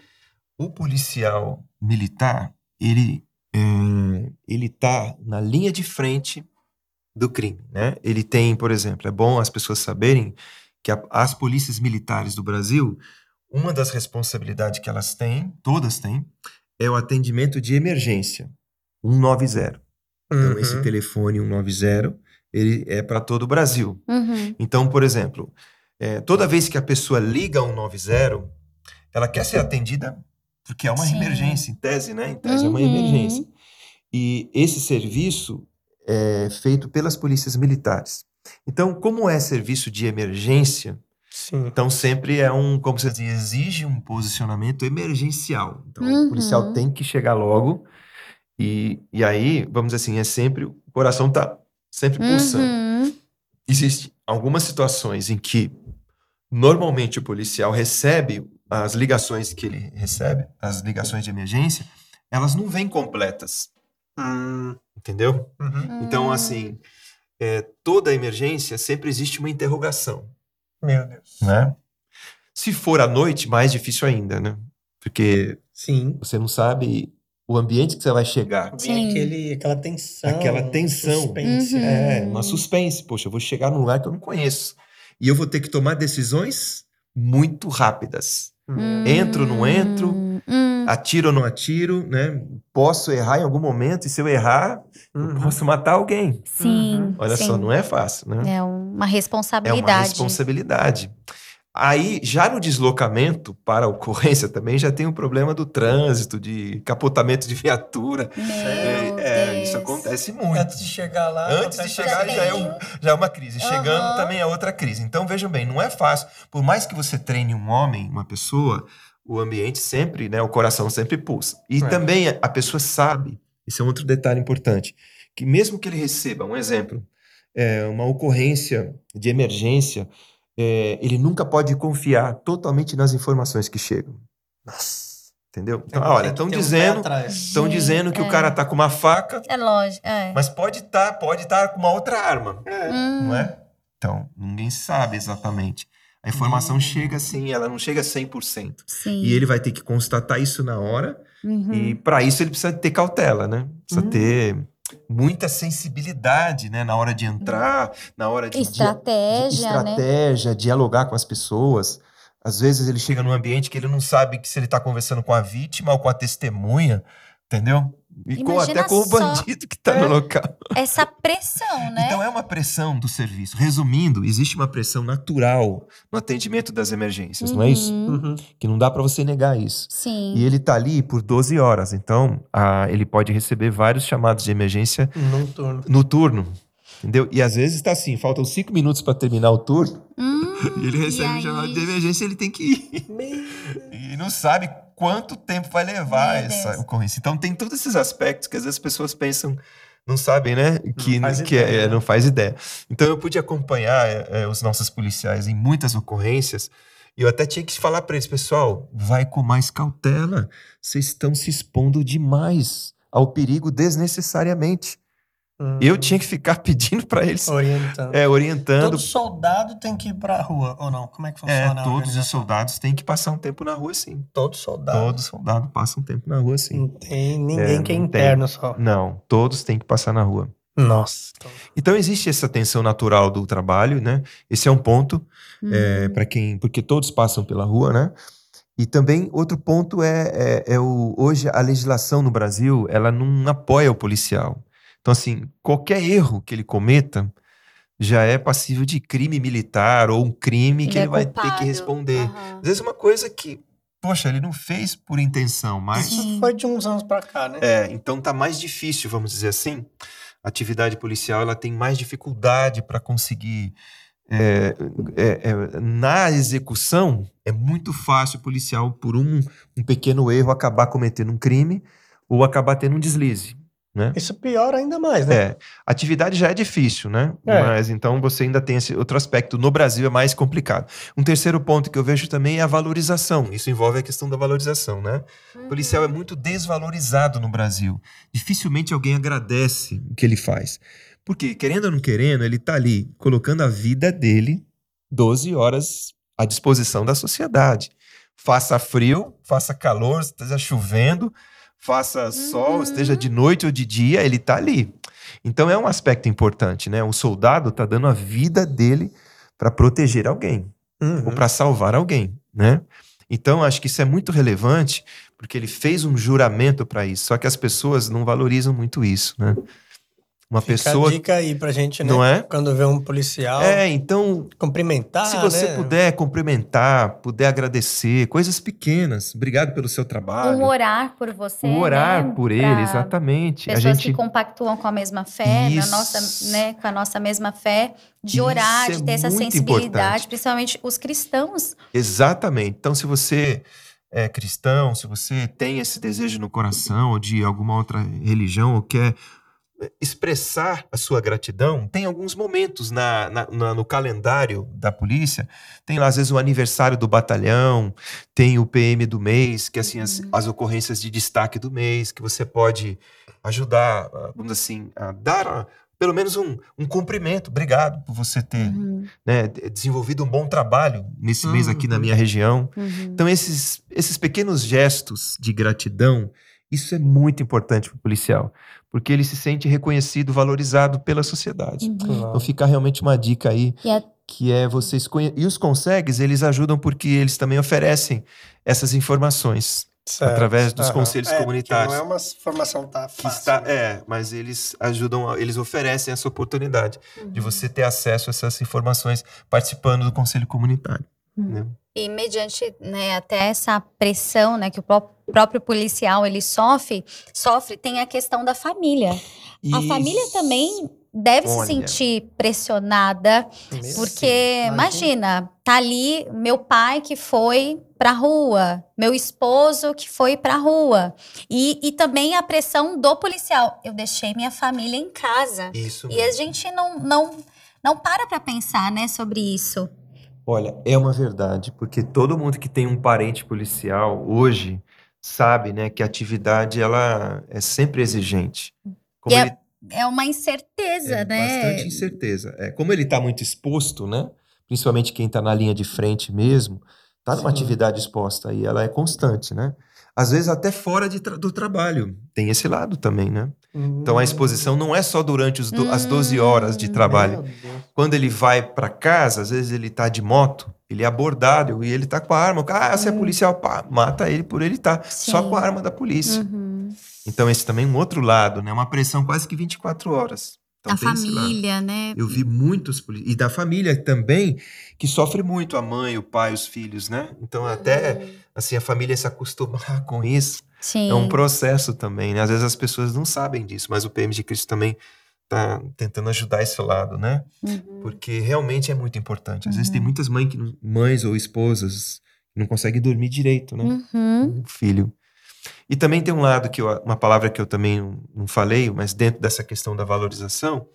O policial militar, ele é, ele tá na linha de frente do crime, né? Ele tem, por exemplo, é bom as pessoas saberem que a- as polícias militares do Brasil, uma das responsabilidades que elas têm, todas têm, é o atendimento de emergência, 190. Então, esse Uhum. telefone 190, ele é para todo o Brasil. Uhum. Então, por exemplo, é, toda vez que a pessoa liga 190, ela quer ser atendida porque é uma Sim. emergência, em tese, né? Em tese é uma Uhum. emergência. E esse serviço é feito pelas polícias militares. Então, como é serviço de emergência, Sim. então sempre é um, como você diz, exige um posicionamento emergencial. Então, Uhum. o policial tem que chegar logo e, e aí, vamos dizer assim, é sempre, o coração tá sempre pulsando. Uhum. Existem algumas situações em que normalmente o policial recebe as ligações que ele recebe, as ligações de emergência, elas não vêm completas, Hum, entendeu? uhum. Então, assim, é, toda emergência sempre existe uma interrogação, Meu Deus. né? Se for à noite, mais difícil ainda, né? Porque Sim. você não sabe o ambiente que você vai chegar. Sim. aquele, aquela tensão. Aquela tensão. Suspense. Uhum. É, uma suspense. Poxa, eu vou chegar num lugar que eu não conheço. E eu vou ter que tomar decisões muito rápidas. Hum. Entro, não entro? Hum. Atiro ou não atiro, né? Posso errar em algum momento, e se eu errar, eu Uhum. posso matar alguém. Sim. Uhum. Olha sim. só, não é fácil, né? É uma É uma responsabilidade. Aí, já no deslocamento para a ocorrência também, já tem o problema do trânsito, de capotamento de viatura. Meu É, é, isso acontece muito. Antes de chegar lá. Antes de chegar Já é, um- já é uma crise. Chegando Aham. também é outra crise. Então vejam bem, não é fácil. Por mais que você treine um homem, uma pessoa, o ambiente sempre, né, o coração sempre pulsa. E É. também a pessoa sabe, isso é outro detalhe importante, que mesmo que ele receba, um exemplo, é, uma ocorrência de emergência, é, ele nunca pode confiar totalmente nas informações que chegam. Entendeu? Então, Tem olha, estão dizendo, estão dizendo que é. o cara tá com uma faca, É lógico. É. mas pode estar, pode estar com uma outra arma, Hum. não é? Então, ninguém sabe exatamente. A informação chega assim, ela não chega 100%. Sim. E ele vai ter que constatar isso na hora, Uhum. e para isso ele precisa ter cautela, né? Precisa Uhum. ter muita sensibilidade, né, na hora de entrar, na hora de Estratégia, de, né? estratégia, dialogar com as pessoas. Às vezes ele chega num ambiente que ele não sabe que se ele está conversando com a vítima ou com a testemunha, entendeu? E com, até com o bandido que está no local. Essa pressão, né? Então é uma pressão do serviço. Resumindo, existe uma pressão natural no atendimento das emergências, não é isso? Uhum. Uhum. Que não dá para você negar isso. Sim. E ele tá ali por 12 horas, então ah, ele pode receber vários chamados de emergência Num turno. no turno. Entendeu? E às vezes está assim, faltam cinco minutos para terminar o turno, Hum, e ele recebe um aí? chamado de emergência ele tem que ir. E não sabe quanto tempo vai levar Meu essa Deus. ocorrência. Então tem todos esses aspectos que às vezes as pessoas pensam, não sabem, né? Que, faz que ideia, é, né? não faz ideia. Então eu pude acompanhar é, os nossos policiais em muitas ocorrências. E eu até tinha que falar para eles, pessoal, vai com mais cautela. Vocês estão se expondo demais ao perigo desnecessariamente. Uhum. Eu tinha que ficar pedindo para eles, Orientando. é, orientando. Todo soldado tem que ir pra rua, ou não? Como é que funciona É, a todos os soldados têm que passar um tempo na rua, sim. Todo soldado. Todo soldado passa um tempo na rua, sim. Não tem ninguém É, que é não tem. interno só. Não, todos têm que passar na rua. Nossa. Então, existe essa tensão natural do trabalho, né? Esse é um ponto Uhum. é, para quem, porque todos passam pela rua, né? E também outro ponto é, é, é o hoje a legislação no Brasil ela não apoia o policial. Então assim qualquer erro que ele cometa já é passível de crime militar ou um crime Ele que é ele vai culpado. ter que responder. Aham. Às vezes uma coisa que, poxa, ele não fez por intenção, mas Isso foi de uns anos pra cá, né? é, então tá mais difícil, vamos dizer assim. A atividade policial ela tem mais dificuldade para conseguir. é, é, é, na execução, é muito fácil o policial, por um, um pequeno erro, acabar cometendo um crime ou acabar tendo um deslize. Né? Isso piora ainda mais, né? É, atividade já é difícil, né? É. Mas então você ainda tem esse outro aspecto. No Brasil é mais complicado. Um terceiro ponto que eu vejo também é a valorização. Isso envolve a questão da valorização, né? O policial é muito desvalorizado no Brasil. Dificilmente alguém agradece o que ele faz. Porque, querendo ou não querendo, ele está ali colocando a vida dele 12 horas à disposição da sociedade. Faça frio, faça calor, esteja chovendo, faça sol, Uhum. esteja de noite ou de dia, ele está ali. Então é um aspecto importante, né? O soldado está dando a vida dele para proteger alguém Uhum. ou para salvar alguém, né? Então acho que isso é muito relevante porque ele fez um juramento para isso. Só que as pessoas não valorizam muito isso, né? Uma Fica pessoa, a dica aí pra gente, né? não é? Quando vê um policial, É, então cumprimentar, se você né? puder cumprimentar, puder agradecer, coisas pequenas. Obrigado pelo seu trabalho. Um orar por você. Um orar né? por ele, Pra exatamente. A Pessoas gente que compactuam com a mesma fé, na Isso. nossa, né, com a nossa mesma fé, de Isso orar, é de ter essa muito sensibilidade, importante. principalmente os cristãos. Exatamente. Então, se você é cristão, se você tem esse desejo no coração ou de alguma outra religião ou quer é, expressar a sua gratidão, tem alguns momentos na, na- na- no calendário da polícia. Tem lá, às vezes, o aniversário do batalhão, tem o PM do mês, que assim, as, as ocorrências de destaque do mês, que você pode ajudar, ah, vamos dizer assim, a dar ah, pelo menos um, um cumprimento. Obrigado por você ter Uhum, né, de- desenvolvido um bom trabalho nesse mês aqui na Uhum. minha região. uhum. Então, esses, esses pequenos gestos de gratidão, isso é muito importante para o policial, porque ele se sente reconhecido, valorizado pela sociedade. Uhum. Então, fica realmente uma dica aí, E a- que é vocês conhe... E os consegues, eles ajudam porque eles também oferecem essas informações Certo. através dos Aham. conselhos É, comunitários. Não é uma formação tá Que fácil. está, né? é, mas eles ajudam, eles oferecem essa oportunidade de você ter acesso a essas informações participando do conselho comunitário. Uhum. né? E mediante né, até essa pressão né, que o pró- próprio policial ele sofre, sofre, tem a questão da família. A Isso. família também deve Olha. se sentir pressionada, Mesmo porque assim, imagina, tá ali meu pai que foi pra rua, meu esposo que foi pra rua. E, e também a pressão do policial. Eu deixei minha família em casa. Isso. E a gente não, não, não para pra pensar, né, sobre isso. Olha, é uma verdade, porque todo mundo que tem um parente policial hoje sabe, né, que a atividade ela é sempre exigente. Como é ele É uma incerteza, é né? bastante incerteza. É, como ele está muito exposto, né, principalmente quem está na linha de frente mesmo, está numa Sim. atividade exposta e ela é constante, né? Às vezes até fora de tra- do trabalho. Tem esse lado também, né? Então a exposição não é só durante do- as 12 horas de Hum, trabalho. Quando ele vai para casa, às vezes ele tá de moto, ele é abordado e ele tá com a arma. Ah, você é Hum. policial, pá, mata ele por ele tá só Sim. com a arma da polícia. Uhum. Então esse também é um outro lado, né? Uma pressão quase que 24 horas. Então, Da família, né? Eu vi muitos. E da família também, que sofre muito, a mãe, o pai, os filhos, né? Então até, assim, a família se acostumar com isso Sim. é um processo também, né? Às vezes as pessoas não sabem disso, mas o PM de Cristo também tá tentando ajudar esse lado, né? Uhum. Porque realmente é muito importante. Às vezes Uhum. tem muitas mães, que não- mães ou esposas que não conseguem dormir direito, né? Uhum. O filho. E também tem um lado que eu, uma palavra que eu também não, não falei, mas dentro dessa questão da valorização,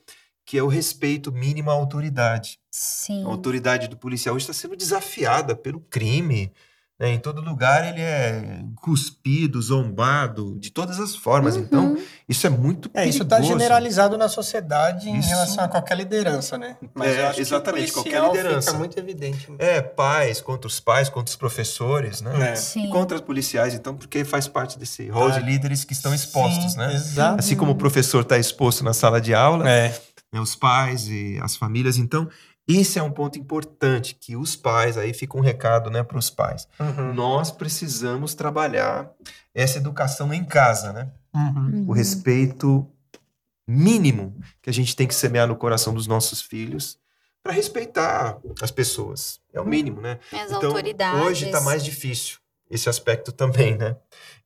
que é o respeito mínimo à autoridade. Sim. A autoridade do policial está sendo desafiada pelo crime. Né? Em todo lugar ele é cuspido, zombado, de todas as formas. Então, Uhum. isso é muito É, isso perigoso. está generalizado na sociedade em Isso- relação a qualquer liderança, né? É, eu acho exatamente, que qualquer liderança. Fica muito evidente. né? É, pais contra os pais, contra os professores, né? É. Sim. E contra os policiais, então, porque faz parte desse rol de Ah, líderes que estão expostos, Sim, né? Exato. Assim como o professor está exposto na sala de aula, É. né, os pais e as famílias. Então, esse é um ponto importante que os pais, aí fica um recado né, para os pais. Uhum. Nós precisamos trabalhar essa educação em casa, né? Uhum. O respeito mínimo que a gente tem que semear no coração dos nossos filhos para respeitar as pessoas. É o mínimo, né? As Então, autoridades. hoje está mais difícil esse aspecto também, né?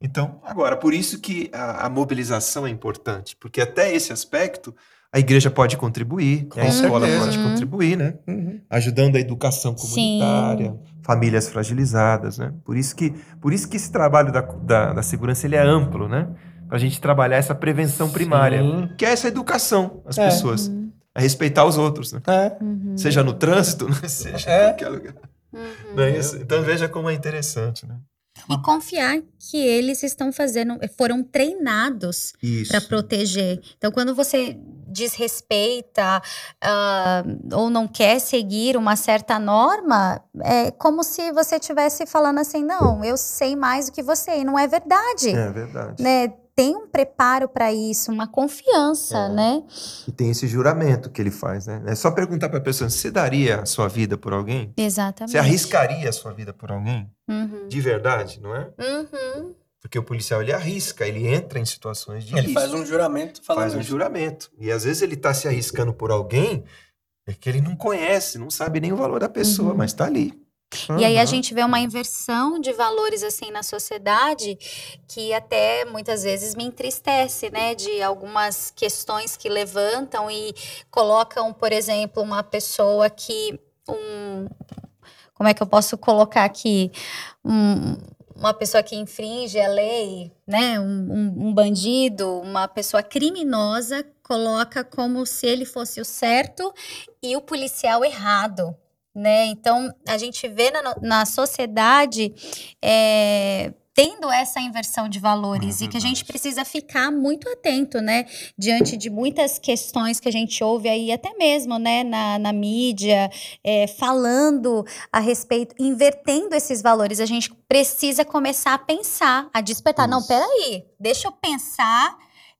Então, agora, por isso que a, a mobilização é importante, porque até esse aspecto a igreja pode contribuir, Com a escola certeza. pode contribuir, né? Uhum. Ajudando a educação Sim. comunitária, famílias fragilizadas, né? Por isso que, por isso que esse trabalho da, da, da segurança ele é amplo, né? Para a gente trabalhar essa prevenção primária, Sim. que é essa educação às É. pessoas, a respeitar os outros, né? É. Uhum. Seja no trânsito, né? seja É. em qualquer lugar. Uhum. Não é isso? Então veja como é interessante, né? E confiar que eles estão fazendo, foram treinados para proteger. Então, quando você desrespeita ah, ou não quer seguir uma certa norma, é como se você estivesse falando assim: não, eu sei mais do que você, e não é verdade. É verdade. Né? Tem um preparo para isso, uma confiança, É. né? E tem esse juramento que ele faz, né? É só perguntar para a pessoa: você daria a sua vida por alguém? Exatamente. Você arriscaria a sua vida por alguém? Uhum. De verdade, não é? Uhum. Porque o policial ele arrisca, ele entra em situações de Ele risco, faz um juramento falando faz um isso. juramento. E às vezes ele está se arriscando por alguém é que ele não conhece, não sabe nem o valor da pessoa, Uhum. mas está ali. E aí a gente vê uma inversão de valores assim na sociedade que até muitas vezes me entristece, né? De algumas questões que levantam e colocam, por exemplo, uma pessoa que um como é que eu posso colocar aqui um, uma pessoa que infringe a lei, né? Um, um- um bandido, uma pessoa criminosa coloca como se ele fosse o certo e o policial errado né? Então a gente vê na, na sociedade é, tendo essa inversão de valores É e que a gente precisa ficar muito atento, né? Diante de muitas questões que a gente ouve aí, até mesmo, né? Na, na mídia, é, falando a respeito, invertendo esses valores. A gente precisa começar a pensar, a despertar. Não, Isso. peraí, deixa eu pensar.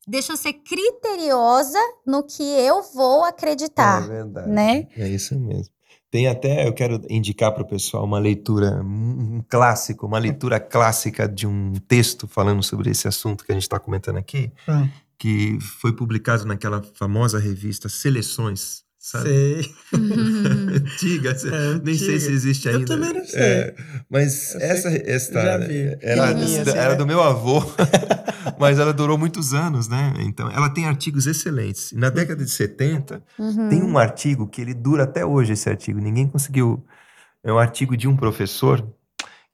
Deixa eu ser criteriosa no que eu vou acreditar É verdade. né? É isso mesmo. Tem até, eu quero indicar para o pessoal uma leitura, um clássico, uma leitura clássica de um texto falando sobre esse assunto que a gente está comentando aqui, Hum. que foi publicado naquela famosa revista Seleções, sabe? Sei. Antiga, É nem sei se existe Eu ainda. também não sei. É, mas Eu essa, vi. era, assim, era né? do meu avô, mas ela durou muitos anos, né? Então, ela tem artigos excelentes. E na década de 70, Uhum. tem um artigo que ele dura até hoje, esse artigo. Ninguém conseguiu. É um artigo de um professor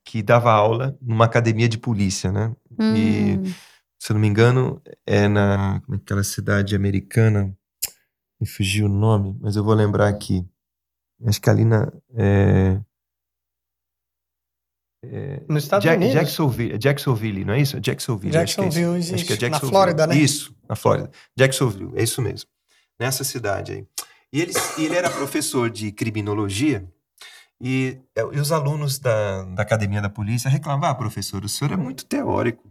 que dava aula numa academia de polícia, né? E, Hum. se eu não me engano, é na naquela cidade americana. Me fugiu o nome, mas eu vou lembrar aqui. Acho que ali na. É, é, Nos Estados Jack- Unidos. Jacksonville, Jacksonville, não é isso? Jacksonville. acho que é isso. Jacksonville Acho que é Na Jacksonville. Flórida, né? Isso, na Flórida. Jacksonville, é isso mesmo. Nessa cidade aí. E ele, ele era professor de criminologia e, é, e os alunos da, da academia da polícia reclamavam: ah, professor, o senhor é muito teórico.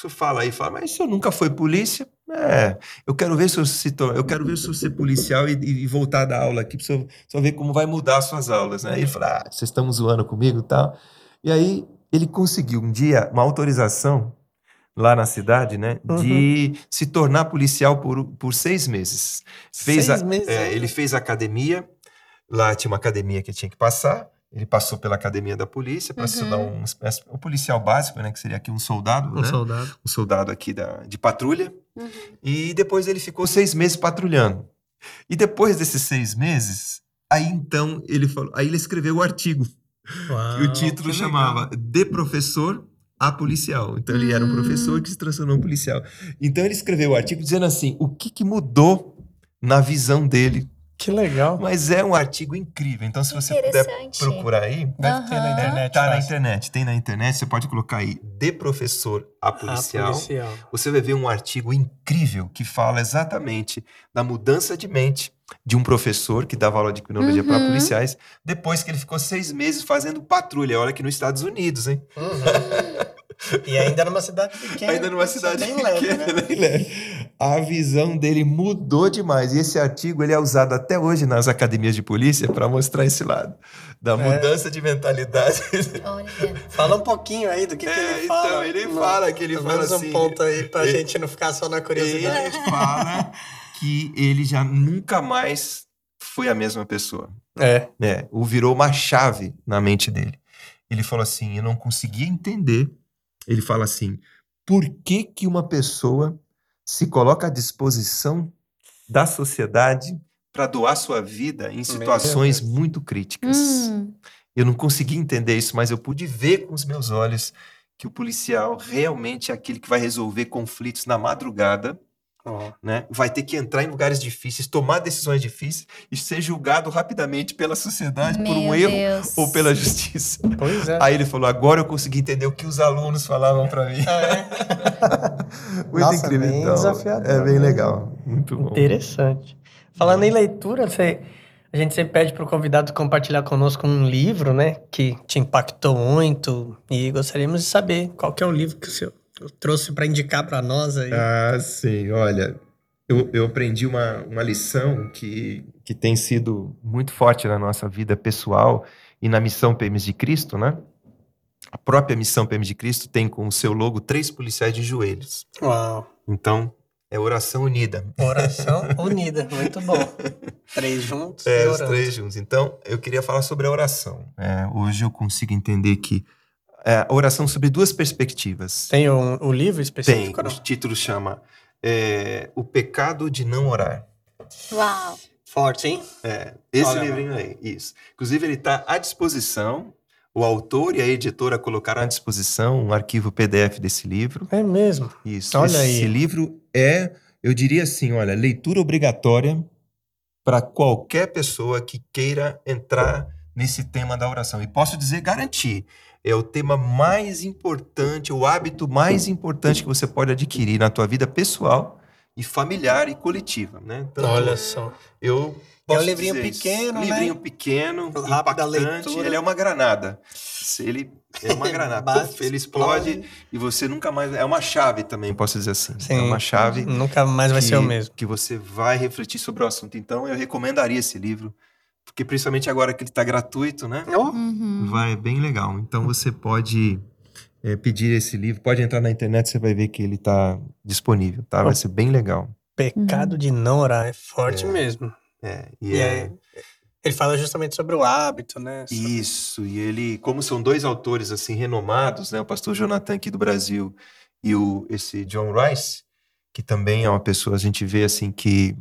Senhor fala aí, fala, mas senhor nunca foi polícia? É, eu quero ver se eu, se tor- eu quero ver se eu ser policial e, e voltar da aula aqui para senhor ver como vai mudar as suas aulas, né? Aí ele falou, ah, vocês estão zoando comigo e tal. E aí ele conseguiu um dia uma autorização lá na cidade, né, de se tornar policial por, por seis meses. Fez Seis a- meses é, ele fez academia, lá tinha uma academia que tinha que passar, ele passou pela academia da polícia para se Uhum. tornar um, espécie- um policial básico, né, que seria aqui um soldado, Um né? soldado. um soldado aqui da, de patrulha, Uhum. e depois ele ficou seis meses patrulhando. E depois desses seis meses, aí então ele falou, aí ele escreveu o artigo, Uau, e o título que chamava legal. De Professor a Policial. Então ele era um Hum. professor que se transformou em policial. Então ele escreveu o artigo dizendo assim, o que, que mudou na visão dele. Que legal. Mas é um artigo incrível. Então se você puder procurar aí, Deve ter na internet. tá na internet, tem na internet, você pode colocar aí De Professor a Policial policial. você vai ver um artigo incrível que fala exatamente da mudança de mente de um professor que dava aula de criminologia para Uhum. policiais, depois que ele ficou seis meses fazendo patrulha, olha aqui nos Estados Unidos, hein? E ainda numa cidade pequena. Ainda numa é cidade pequena, leve, né? leve. A visão dele mudou demais. E esse artigo ele é usado até hoje nas academias de polícia para mostrar esse lado da mudança de mentalidade. Olha. Fala um pouquinho aí do que, que É, ele então, fala. ele No- fala que ele fala assim, um ponto aí pra ele- gente não ficar só na curiosidade. Ele fala que ele já nunca mais foi a mesma pessoa. É. É, o virou uma chave na mente dele. Ele falou assim: eu não conseguia entender. Ele fala assim: por que, que uma pessoa se coloca à disposição da sociedade para doar sua vida em situações muito críticas? Hum, Eu não consegui entender isso, mas eu pude ver com os meus olhos que o policial realmente é aquele que vai resolver conflitos na madrugada Né, vai ter que entrar em lugares difíceis, tomar decisões difíceis e ser julgado rapidamente pela sociedade por um meu erro Deus. ou pela justiça. Pois é. Aí ele falou: agora eu consegui entender o que os alunos falavam para mim. Ah, é? Muito Nossa, incrível. bem então. desafiador, É bem né? legal. Muito bom. Interessante. Falando em leitura, você- a gente sempre pede para o convidado compartilhar conosco um livro, né, que te impactou muito e gostaríamos de saber qual que é o livro que o senhor trouxe para indicar para nós aí. Ah, sim. Olha, eu, eu aprendi uma, uma lição que, que tem sido muito forte na nossa vida pessoal e na missão PMs de Cristo, né? A própria missão PMs de Cristo tem com o seu logo três policiais de joelhos. Uau. Então, é oração unida. Oração unida, muito bom. Três juntos. É, e os três juntos. Então, eu queria falar sobre a oração. É, hoje eu consigo entender que é, a oração sobre duas perspectivas. Tem um, o livro Tem, específico? o não? título chama é, O Pecado de Não Orar. Uau. Forte, hein? É, esse Olha lá. livrinho aí, isso. Inclusive, ele está à disposição. O autor e a editora colocaram à disposição um arquivo PDF desse livro. É mesmo. Isso. Olha Esse aí. livro é, eu diria assim, olha, leitura obrigatória para qualquer pessoa que queira entrar nesse tema da oração. E posso dizer, garantir, é o tema mais importante, o hábito mais importante que você pode adquirir na tua vida pessoal e familiar e coletiva, né? Tanto Olha só. eu É um livrinho dizer isso. pequeno, né? livrinho pequeno, impactante. Ele é uma granada. Ele é uma granada. Bate, ele explode e você nunca mais. É uma chave também, posso dizer assim. Sim. É uma chave. Nunca mais vai que, ser o mesmo. Que você vai refletir sobre o assunto. Então, eu recomendaria esse livro, porque principalmente agora que ele está gratuito, né? Uhum. Vai, é bem legal. Então, você pode é, pedir esse livro, pode entrar na internet, você vai ver que ele está disponível, tá? Vai ser bem legal. Pecado de não orar é forte É. mesmo. É, e E é, ele fala justamente sobre o hábito, né? Sobre- Isso, e ele, como são dois autores assim renomados, né, o pastor Jonathan aqui do Brasil e o esse John Rice, que também é uma pessoa a gente vê assim que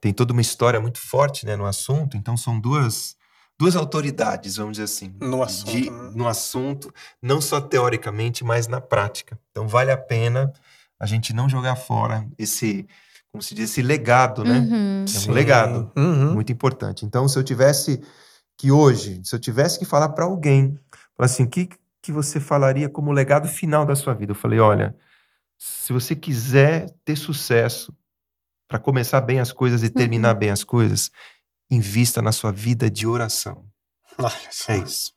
tem toda uma história muito forte, né, no assunto. Então são duas duas autoridades, vamos dizer assim, No assunto, de- né? no assunto, não só teoricamente, mas na prática. Então vale a pena a gente não jogar fora esse, como se diz, esse legado, né? Uhum. É Sim. um legado Uhum. muito importante. Então, se eu tivesse que hoje, se eu tivesse que falar para alguém, falar assim, o que, que você falaria como legado final da sua vida? Eu falei, olha, se você quiser ter sucesso, para começar bem as coisas e terminar bem as coisas, invista na sua vida de oração. É isso.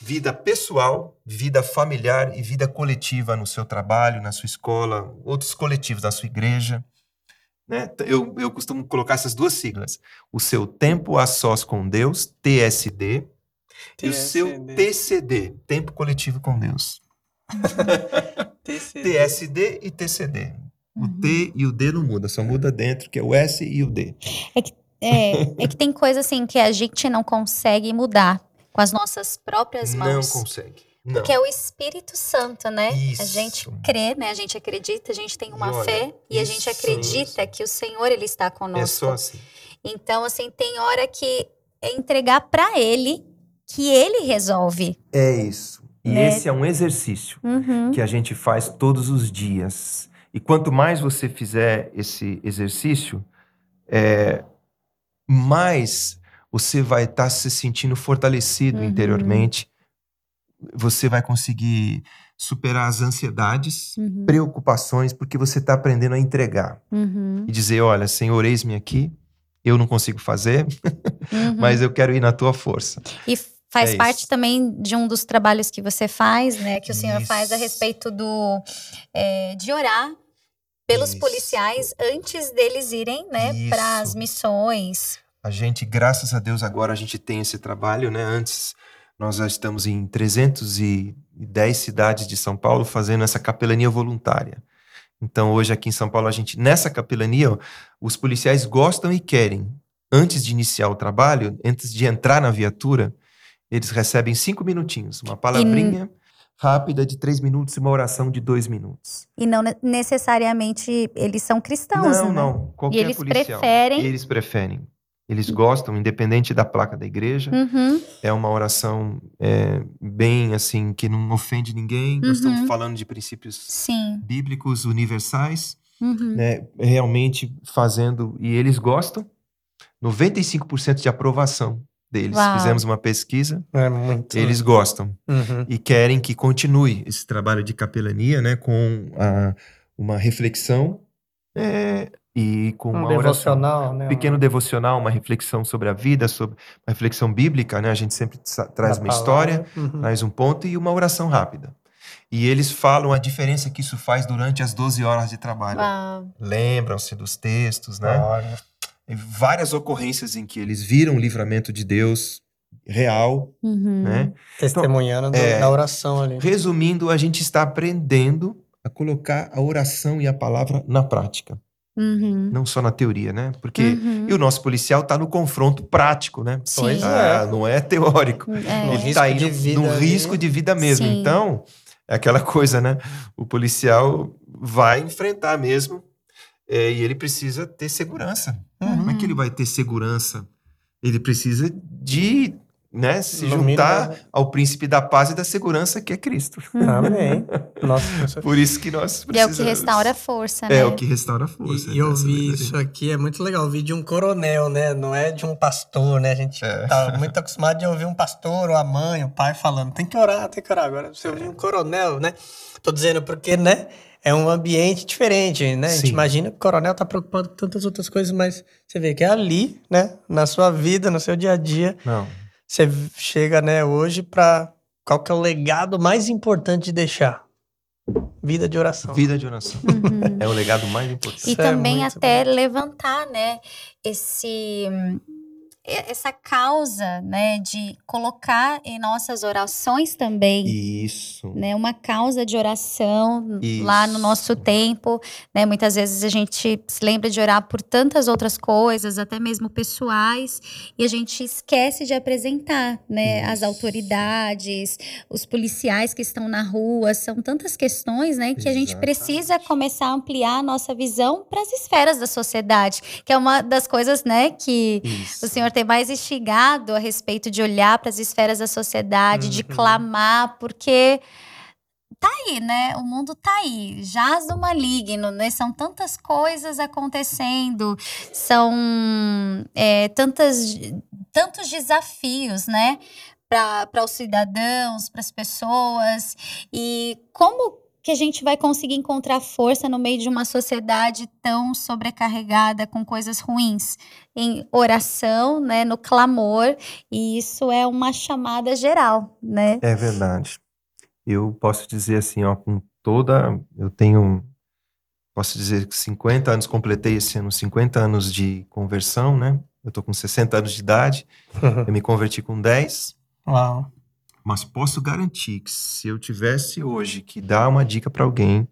Vida pessoal, vida familiar e vida coletiva no seu trabalho, na sua escola, outros coletivos na sua igreja. Né? Eu, eu costumo colocar essas duas siglas. O seu tempo a sós com Deus, TSD, e o seu TCD, tempo coletivo com Deus. TCD. TSD e TCD. O T e o D não muda, só muda dentro, que é o S e o D. É, é que tem coisa assim que a gente não consegue mudar com as nossas próprias Não mãos. consegue. Não. Porque é o Espírito Santo, né? A Isso. gente crê, né? A gente acredita, a gente tem uma E olha, fé e a gente acredita isso. que o Senhor ele está É conosco. só assim. Então, assim, tem hora que é entregar para ele que ele resolve. É isso. E Né? esse é um exercício. Uhum. que a gente faz todos os dias. E quanto mais você fizer esse exercício, é, mais você vai estar se sentindo fortalecido Uhum. interiormente. Você vai conseguir superar as ansiedades, Uhum. preocupações, porque você está aprendendo a entregar Uhum. e dizer: Olha, Senhor, eis-me aqui. Eu não consigo fazer, Uhum. mas eu quero ir na tua força. E Faz É parte isso. também de um dos trabalhos que você faz, né? Que o senhor faz a Isso. respeito do é, de orar pelos Isso. policiais antes deles irem, né, para as missões. A gente, graças a Deus, agora a gente tem esse trabalho, né? Antes nós já estamos em 310 cidades de São Paulo fazendo essa capelania voluntária. Então, hoje aqui em São Paulo, a gente, nessa capelania, os policiais gostam e querem, antes de iniciar o trabalho, antes de entrar na viatura, eles recebem cinco minutinhos, uma palavrinha rápida de três minutos e uma oração de dois minutos. E não ne- necessariamente eles são cristãos, não, né? não. Qualquer E eles policial. preferem- Eles preferem. Eles gostam, independente da placa da igreja. Uhum, É uma oração é, bem assim, que não ofende ninguém. Nós Uhum. estamos falando de princípios sim. bíblicos universais, Uhum. né? Realmente fazendo, e eles gostam. 95% de aprovação deles. Uau. Fizemos uma pesquisa, É muito. eles gostam Uhum. e querem que continue esse trabalho de capelania, né? Com a- uma reflexão é, e com Um uma oração devocional, né? um pequeno devocional, uma reflexão sobre a vida, sobre uma reflexão bíblica, né? A gente sempre traz Da uma história, palavra. Uhum. traz um ponto e uma oração rápida. E eles falam a diferença que isso faz durante as 12 horas de trabalho. Lembram-se dos textos, né? Olha. Várias ocorrências em que eles viram o livramento de Deus real, Uhum. né? Testemunhando do- é, da oração ali. Resumindo, a gente está aprendendo a colocar a oração e a palavra na prática, Uhum. não só na teoria, né? Porque Uhum. e o nosso policial está no confronto prático, né? Sim. Pois Ah, é. não é teórico. É. No Ele risco tá indo de vida no risco de vida mesmo. Sim. Então, é aquela coisa, né? O policial vai enfrentar mesmo é, e ele precisa ter segurança. Uhum. Como é que ele vai ter segurança? Ele precisa de né, se No juntar mínimo, ao príncipe da paz e da segurança que é Cristo. Amém. Nossa, é Por isso que nós E é o que precisamos. restaura a força, né? É o que restaura a força. E, e eu essa vi verdadeira. isso aqui, é muito legal. Eu vi de um coronel, né? Não é de um pastor, né? A gente É. tá muito acostumado de ouvir um pastor, ou a mãe, o pai falando, tem que orar, tem que orar. Agora, você ouvir um coronel, né? Tô dizendo porque, né? É um ambiente diferente, né? A gente Sim. imagina que o coronel tá preocupado com tantas outras coisas, mas você vê que é ali, né? Na sua vida, no seu dia a dia, Não. você chega, né, hoje pra qual que é o legado mais importante de deixar? Vida de oração. Vida de oração. Uhum. É o legado mais importante. E Isso é também muito até levantar, né, esse essa causa, né, de colocar em nossas orações também, Isso. né, uma causa de oração lá no Isso. nosso tempo, né, muitas vezes a gente se lembra de orar por tantas outras coisas, até mesmo pessoais, e a gente esquece de apresentar, né, as Isso. autoridades, os policiais que estão na rua, são tantas questões, né, que a gente Exatamente. precisa começar a ampliar a nossa visão para as esferas da sociedade, que é uma das coisas, né, que Isso. o senhor tem mais instigado a respeito de olhar para as esferas da sociedade, de Uhum. clamar, porque tá aí, né? O mundo tá aí, jaz do maligno, né? São tantas coisas acontecendo, são é, tantas, tantos desafios, né? Para os cidadãos, para as pessoas. E como que a gente vai conseguir encontrar força no meio de uma sociedade tão sobrecarregada com coisas ruins? Em oração, né? No clamor. E isso é uma chamada geral, né? É verdade. Eu posso dizer assim, ó, com toda. Eu tenho. Posso dizer que 50 anos, completei esse ano 50 anos de conversão, né? Eu tô com 60 anos de idade, eu me converti com 10, Uau. Mas posso garantir que se eu tivesse hoje que dar uma dica para alguém,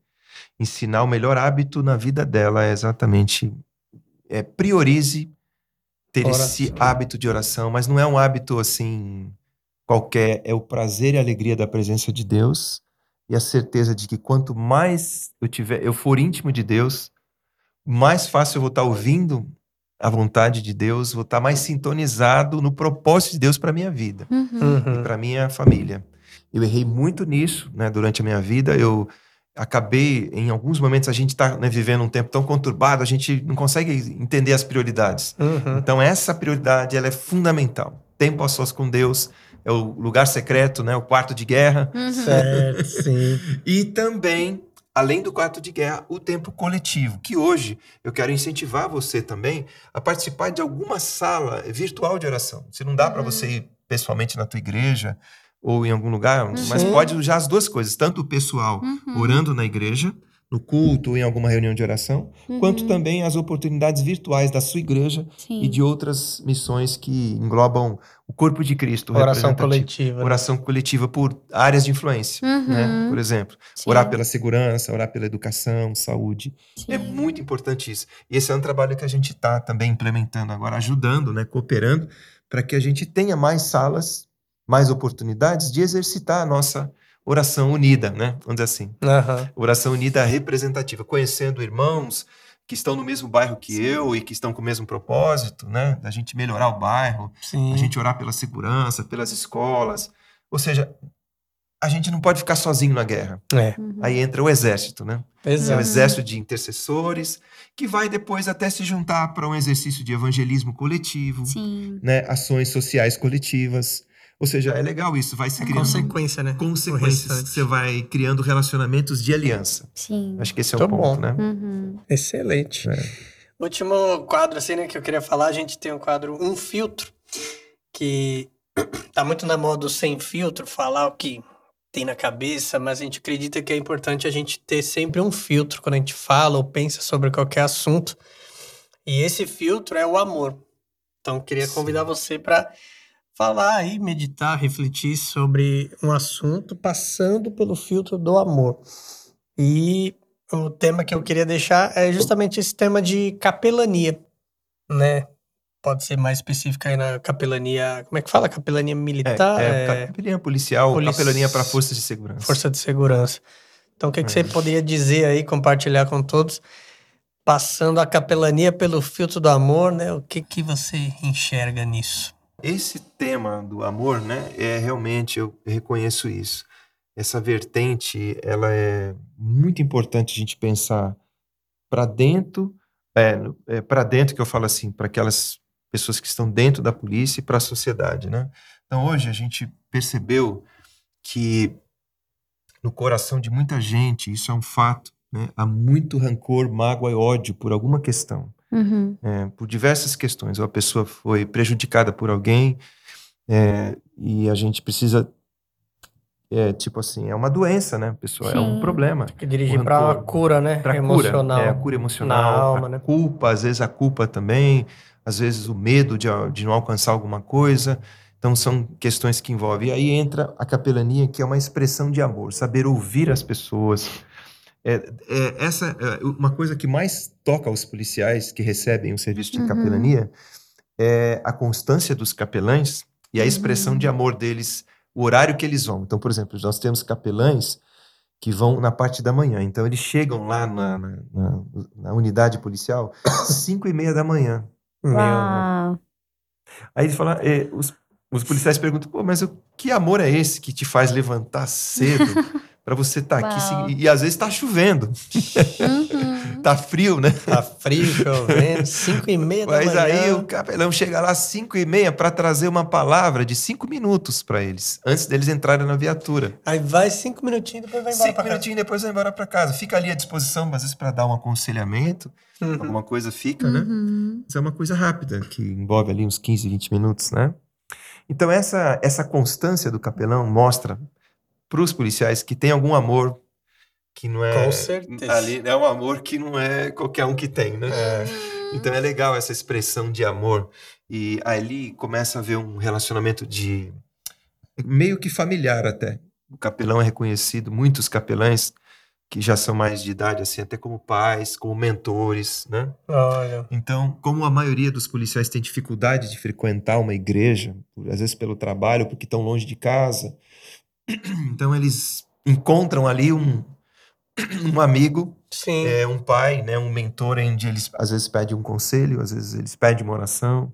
ensinar o melhor hábito na vida dela é exatamente é, priorize ter esse Oração. hábito de oração, mas não é um hábito assim qualquer, é o prazer e a alegria da presença de Deus e a certeza de que quanto mais eu tiver, eu for íntimo de Deus, mais fácil eu vou estar ouvindo a vontade de Deus, vou estar mais sintonizado no propósito de Deus para minha vida Uhum. Uhum. para minha família. Eu errei muito nisso, né, durante a minha vida. Eu acabei, em alguns momentos, a gente está vivendo um tempo tão conturbado, a gente não consegue entender as prioridades. Uhum. Então, essa prioridade ela é fundamental. Tempo a sós com Deus é o lugar secreto, né, o quarto de guerra. Uhum. Certo, sim. E também, além do quarto de guerra, o tempo coletivo, que hoje eu quero incentivar você também a participar de alguma sala virtual de oração. Se não dá para Uhum. você ir pessoalmente na tua igreja ou em algum lugar, Uhum. mas pode usar as duas coisas, tanto o pessoal Uhum. orando na igreja, no culto ou em alguma reunião de oração, quanto Uhum. também as oportunidades virtuais da sua igreja Sim. e de outras missões que englobam o corpo de Cristo. Oração coletiva. né? Oração coletiva por áreas de influência, né? Uhum. Por exemplo, Sim. orar pela segurança, orar pela educação, saúde. É Sim. muito importante isso. E esse é um trabalho que a gente está também implementando agora, ajudando, né, cooperando, para que a gente tenha mais salas, mais oportunidades de exercitar a nossa oração unida, né? Vamos dizer assim. Aham. Oração unida representativa, conhecendo irmãos que estão no mesmo bairro que eu e que estão com o mesmo propósito, né? Da gente melhorar o bairro, Sim. a gente orar pela segurança, pelas escolas. Ou seja, a gente não pode ficar sozinho na guerra. É, Uhum. Aí entra o exército, né? É um exato. exército de intercessores que vai depois até se juntar para um exercício de evangelismo coletivo, Sim. né? Ações sociais coletivas. Ou seja, é legal isso, vai se É criando consequência, né? Consequências. restante. Você vai criando relacionamentos de aliança. Sim. Acho que esse é o ponto, bom. né? Uhum. Excelente. É. Último quadro, assim, né, que eu queria falar, a gente tem um quadro Um Filtro, que tá muito na moda do sem filtro, falar o que tem na cabeça, mas a gente acredita que é importante a gente ter sempre um filtro quando a gente fala ou pensa sobre qualquer assunto. E esse filtro é o amor. Então, eu queria convidar você para falar aí, meditar, refletir sobre um assunto passando pelo filtro do amor. E o tema que eu queria deixar é justamente esse tema de capelania, né? Pode ser mais específico aí na capelania, como é que fala? Capelania militar? é, é, capelania policial, polici- capelania para forças de segurança. Força de Segurança. Então, o que, que É. você poderia dizer aí, compartilhar com todos, passando a capelania pelo filtro do amor, né? O que, que você enxerga nisso? Esse tema do amor, né, é realmente, eu reconheço isso. Essa vertente, ela é muito importante a gente pensar para dentro, é, é para dentro que eu falo assim, para aquelas pessoas que estão dentro da polícia e para a sociedade, né? Então hoje a gente percebeu que no coração de muita gente, isso é um fato, né? Há muito rancor, mágoa e ódio por alguma questão Uhum. é, por diversas questões. Ou a pessoa foi prejudicada por alguém é, e a gente precisa, é, tipo assim, é uma doença, né? A pessoa é um problema. Que dirigir para a cura, né? Para Emocional. cura, é a cura emocional, Na alma, a né? culpa, às vezes a culpa também, às vezes o medo de, de não alcançar alguma coisa. Então são questões que envolvem. E aí entra a capelania, que é uma expressão de amor, saber ouvir as pessoas. É, é, essa é uma coisa que mais toca os policiais que recebem o serviço de Uhum. capelania é a constância dos capelães e a expressão Uhum. de amor deles, o horário que eles vão. Então, por exemplo, nós temos capelães que vão na parte da manhã. Então, eles chegam lá na, na, na- na unidade policial às 5 e meia da manhã. Uau. Aí eles falam, eh, os, os policiais perguntam, pô, mas o, que amor é esse que te faz levantar cedo para você estar aqui? Uau. se- E, às vezes está chovendo, Uhum. tá frio, né? Tá frio, chovendo, 5 e meia da Mas manhã. aí o capelão chega lá às 5 e meia para trazer uma palavra de 5 minutos para eles, antes deles entrarem na viatura. Aí vai cinco minutinhos, depois vai embora Cinco pra casa. minutinhos depois vai embora para casa. Fica ali à disposição, às vezes, para dar um aconselhamento, Uhum. alguma coisa fica, né? Uhum. Mas é uma coisa rápida, que envolve ali uns 15, 20 minutos, né? Então, essa, essa constância do capelão mostra para os policiais que tem algum amor que não é. Com certeza. Ali é um amor que não é qualquer um que tem, né? Então é legal essa expressão de amor. E ali começa a haver um relacionamento de. meio que familiar até. O capelão é reconhecido, muitos capelães que já são mais de idade, assim, até como pais, como mentores, né? Olha. Então, como a maioria dos policiais tem dificuldade de frequentar uma igreja, às vezes pelo trabalho, porque estão longe de casa, então eles encontram ali um, um amigo, Sim. é, um pai, né, um mentor, onde eles às vezes pedem um conselho, às vezes eles pedem uma oração,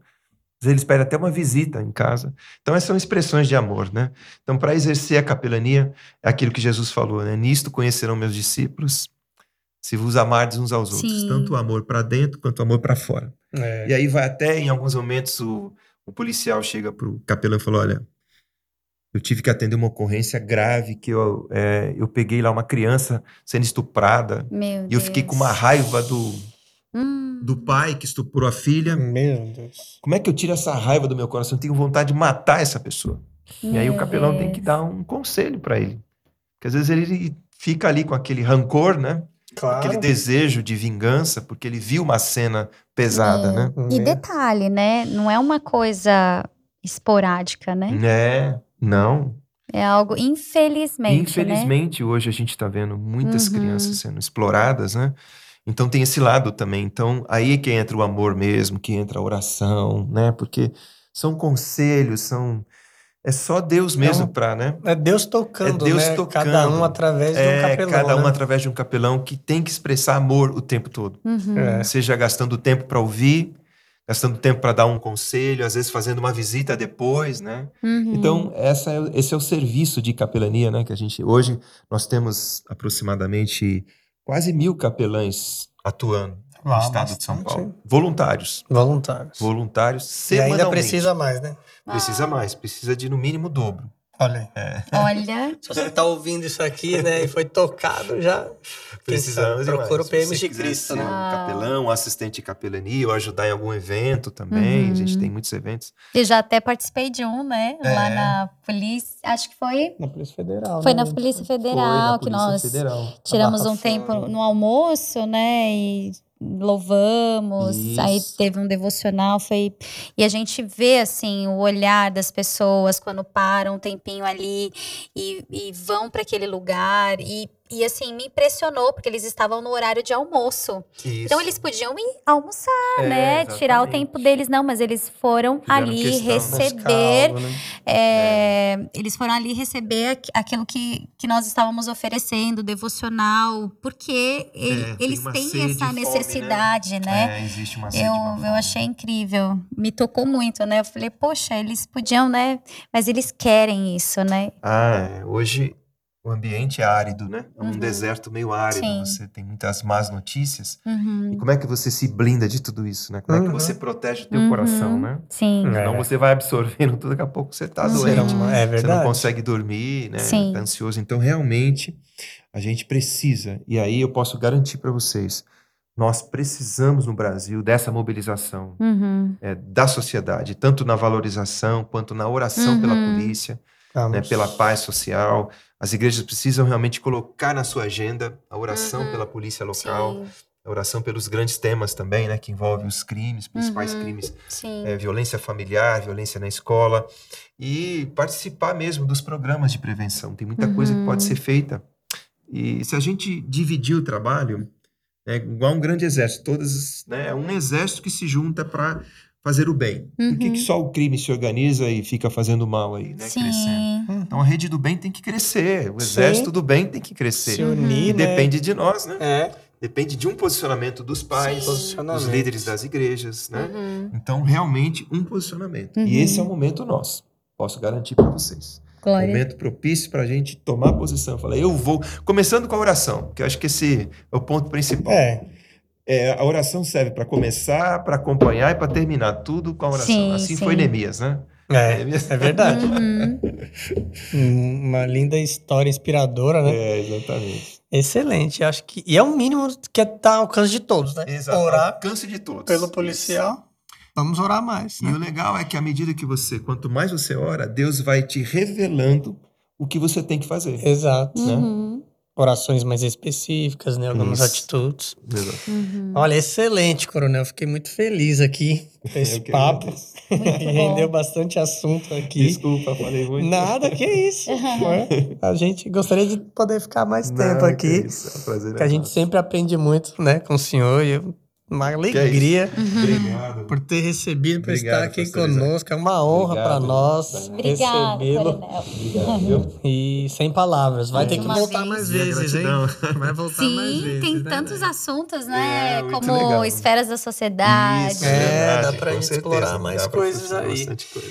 às vezes eles pedem até uma visita em casa. Então, essas são expressões de amor, né? Então, para exercer a capelania, é aquilo que Jesus falou, né? Nisto conhecerão meus discípulos, se vos amardes uns aos outros, Sim. tanto o amor para dentro quanto o amor para fora. É. E aí vai até, em alguns momentos, o, o policial chega pro capelão e fala, olha, eu tive que atender uma ocorrência grave, que eu, é, eu peguei lá uma criança sendo estuprada, Meu e eu fiquei com uma Deus. raiva do, Hum. do pai que estuprou a filha. Meu Deus. Como é que eu tiro essa raiva do meu coração? Eu tenho vontade de matar essa pessoa. E aí o Meu capelão tem que Deus. dar um conselho para ele. Porque às vezes ele fica ali com aquele rancor, né? Claro. Aquele desejo de vingança, porque ele viu uma cena pesada, É. né? E detalhe, né? Não é uma coisa esporádica, né? É, não. É algo, infelizmente, né? Infelizmente, hoje a gente está vendo muitas Uhum. crianças sendo exploradas, né? Então tem esse lado também. Então aí é que entra o amor mesmo, que entra a oração, né? Porque são conselhos, são é só Deus mesmo um- para, né? É Deus tocando, É Deus né? tocando. Cada um através de um É, capelão, cada um né? através de um capelão que tem que expressar amor o tempo todo. Uhum. É. Seja gastando tempo para ouvir, gastando tempo para dar um conselho, às vezes fazendo uma visita depois, né? Uhum. Então, essa é, esse é o serviço de capelania, né? Que a gente hoje nós temos aproximadamente quase mil capelães atuando no Uau, estado de São bastante, Paulo. Voluntários, Voluntários. voluntários E semanalmente. ainda precisa mais, né? Precisa mais, precisa de no mínimo o dobro. Olha. É. Olha, Se você tá ouvindo isso aqui, né, e foi tocado, já Precisamos sabe, de procura o PM de Cristo, né? um capelão, um assistente de capelania, ou ajudar em algum evento também. Uhum. A gente tem muitos eventos. eu já até participei de um, né? Lá É. na polícia, acho que foi, Na Polícia Federal, foi né? na Polícia Foi Federal na que Polícia nós Federal. tiramos um tempo no almoço, né? E louvamos, aí Isso. teve um devocional, foi e a gente vê assim o olhar das pessoas quando param um tempinho ali e, e vão para aquele lugar e, e assim me impressionou porque eles estavam no horário de almoço, Isso. então eles podiam ir almoçar, É, né? Tirar o exatamente. tempo deles não, mas eles foram Fizeram ali questão. receber né? é, Eles foram ali receber aqu- aquilo que, que nós estávamos oferecendo, devocional, porque ele- É, tem eles têm essa fome, né? necessidade, né? É, existe uma sede, Eu, uma eu achei incrível, me tocou muito, né? Eu falei, poxa, eles podiam, né? Mas eles querem isso, né? Ah, é. hoje o ambiente é árido, né? É um Uhum. deserto meio árido. Sim. Você tem muitas más notícias. E Uhum. como é que você se blinda de tudo isso, né? Como é que Uhum. você protege o teu Uhum. coração, né? Sim. É. Senão você vai absorvendo tudo, daqui a pouco você tá Uhum. doente. É Você verdade. não consegue dormir, né? Sim. Tá ansioso. Então, realmente, a gente precisa. E aí eu posso garantir para vocês, nós precisamos no Brasil dessa mobilização Uhum. é, da sociedade, tanto na valorização quanto na oração pela Uhum. polícia. Né, pela paz social. As igrejas precisam realmente colocar na sua agenda a oração Uhum. pela polícia local, Sim, a oração pelos grandes temas também, né, que envolvem os crimes, principais Uhum. crimes é, violência familiar, violência na escola e participar mesmo dos programas de prevenção. Tem muita coisa que pode Uhum. ser feita. E se a gente dividir o trabalho, é igual um grande exército, todas, né, é um exército que se junta para fazer o bem. Por que, Uhum. que só o crime se organiza e fica fazendo mal aí, né, crescendo? Sim. Então a rede do bem tem que crescer, o Sim. exército do bem tem que crescer. Se Uhum. unir, E né? depende de nós, né? É, Depende de um posicionamento dos pais, Sim. dos líderes das igrejas, né? Uhum. Então, realmente, um posicionamento. Uhum. E esse é o momento nosso. Posso garantir para vocês. Glória. Momento propício para a gente tomar posição. Falei, eu vou. Começando com a oração, que eu acho que esse é o ponto principal. é. É, a oração serve para começar, para acompanhar e para terminar tudo com a oração. Sim, assim sim. foi Neemias, né? É, Neemias- é verdade. Uhum. Hum, Uma linda história inspiradora, né? É, exatamente. Excelente. Acho que. E é o mínimo que tá ao alcance de todos, né? Exato. Orar Alcance de todos. pelo policial. Vamos orar mais. E Né? o legal é que à medida que você, quanto mais você ora, Deus vai te revelando o que você tem que fazer. Exato. né? Uhum. Orações mais específicas, né? Algumas Isso. atitudes. Exato. Uhum. Olha, excelente, Coronel. Fiquei muito feliz aqui com esse que papo. Rendeu bastante assunto aqui. Desculpa, falei muito. Nada, que isso. A gente gostaria de poder ficar mais Não, tempo que aqui. isso, é um prazer Que a é gente sempre aprende muito, né, com o senhor. E eu- uma alegria Obrigado. por ter recebido, por Obrigado, estar aqui conosco. É uma honra para nós recebê-lo. Coronel. Obrigado, viu? E sem palavras. Vai Mais ter que voltar vez. mais vezes, hein? Vai voltar mais Sim, vezes. tem né? tantos assuntos, né? É, Como legal. esferas da sociedade. Isso, É, verdade, dá pra com gente certeza, explorar mais dá coisas explorar aí. bastante coisa.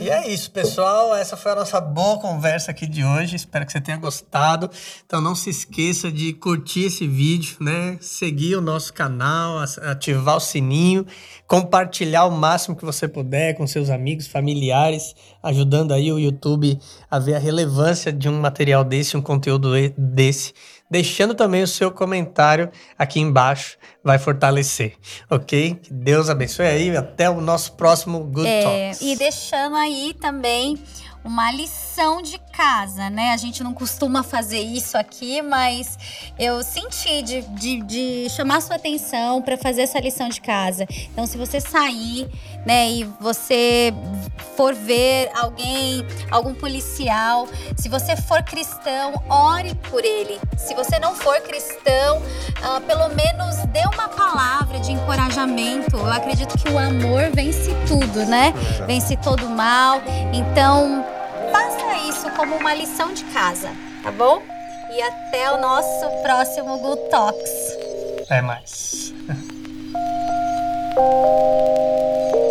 E é isso, pessoal. Essa foi a nossa boa conversa aqui de hoje. Espero que você tenha gostado. Então não se esqueça de curtir esse vídeo, né? Seguir o nosso canal, ativar o sininho, compartilhar o máximo que você puder com seus amigos, familiares, ajudando aí o YouTube a ver a relevância de um material desse, um conteúdo desse deixando também o seu comentário aqui embaixo, vai fortalecer, ok? Que Deus abençoe aí, até o nosso próximo Good É, Talks. e deixando aí também uma lição de casa, né? A gente não costuma fazer isso aqui, mas eu senti de, de, de chamar sua atenção para fazer essa lição de casa. Então, se você sair, né, e você for ver alguém, algum policial, se você for cristão, ore por ele. Se você não for cristão, ah, pelo menos dê uma palavra de encorajamento. Eu acredito que o amor vence tudo, né? Vence todo mal. Então, faça isso como uma lição de casa, tá bom? E até o nosso próximo Good. Até mais.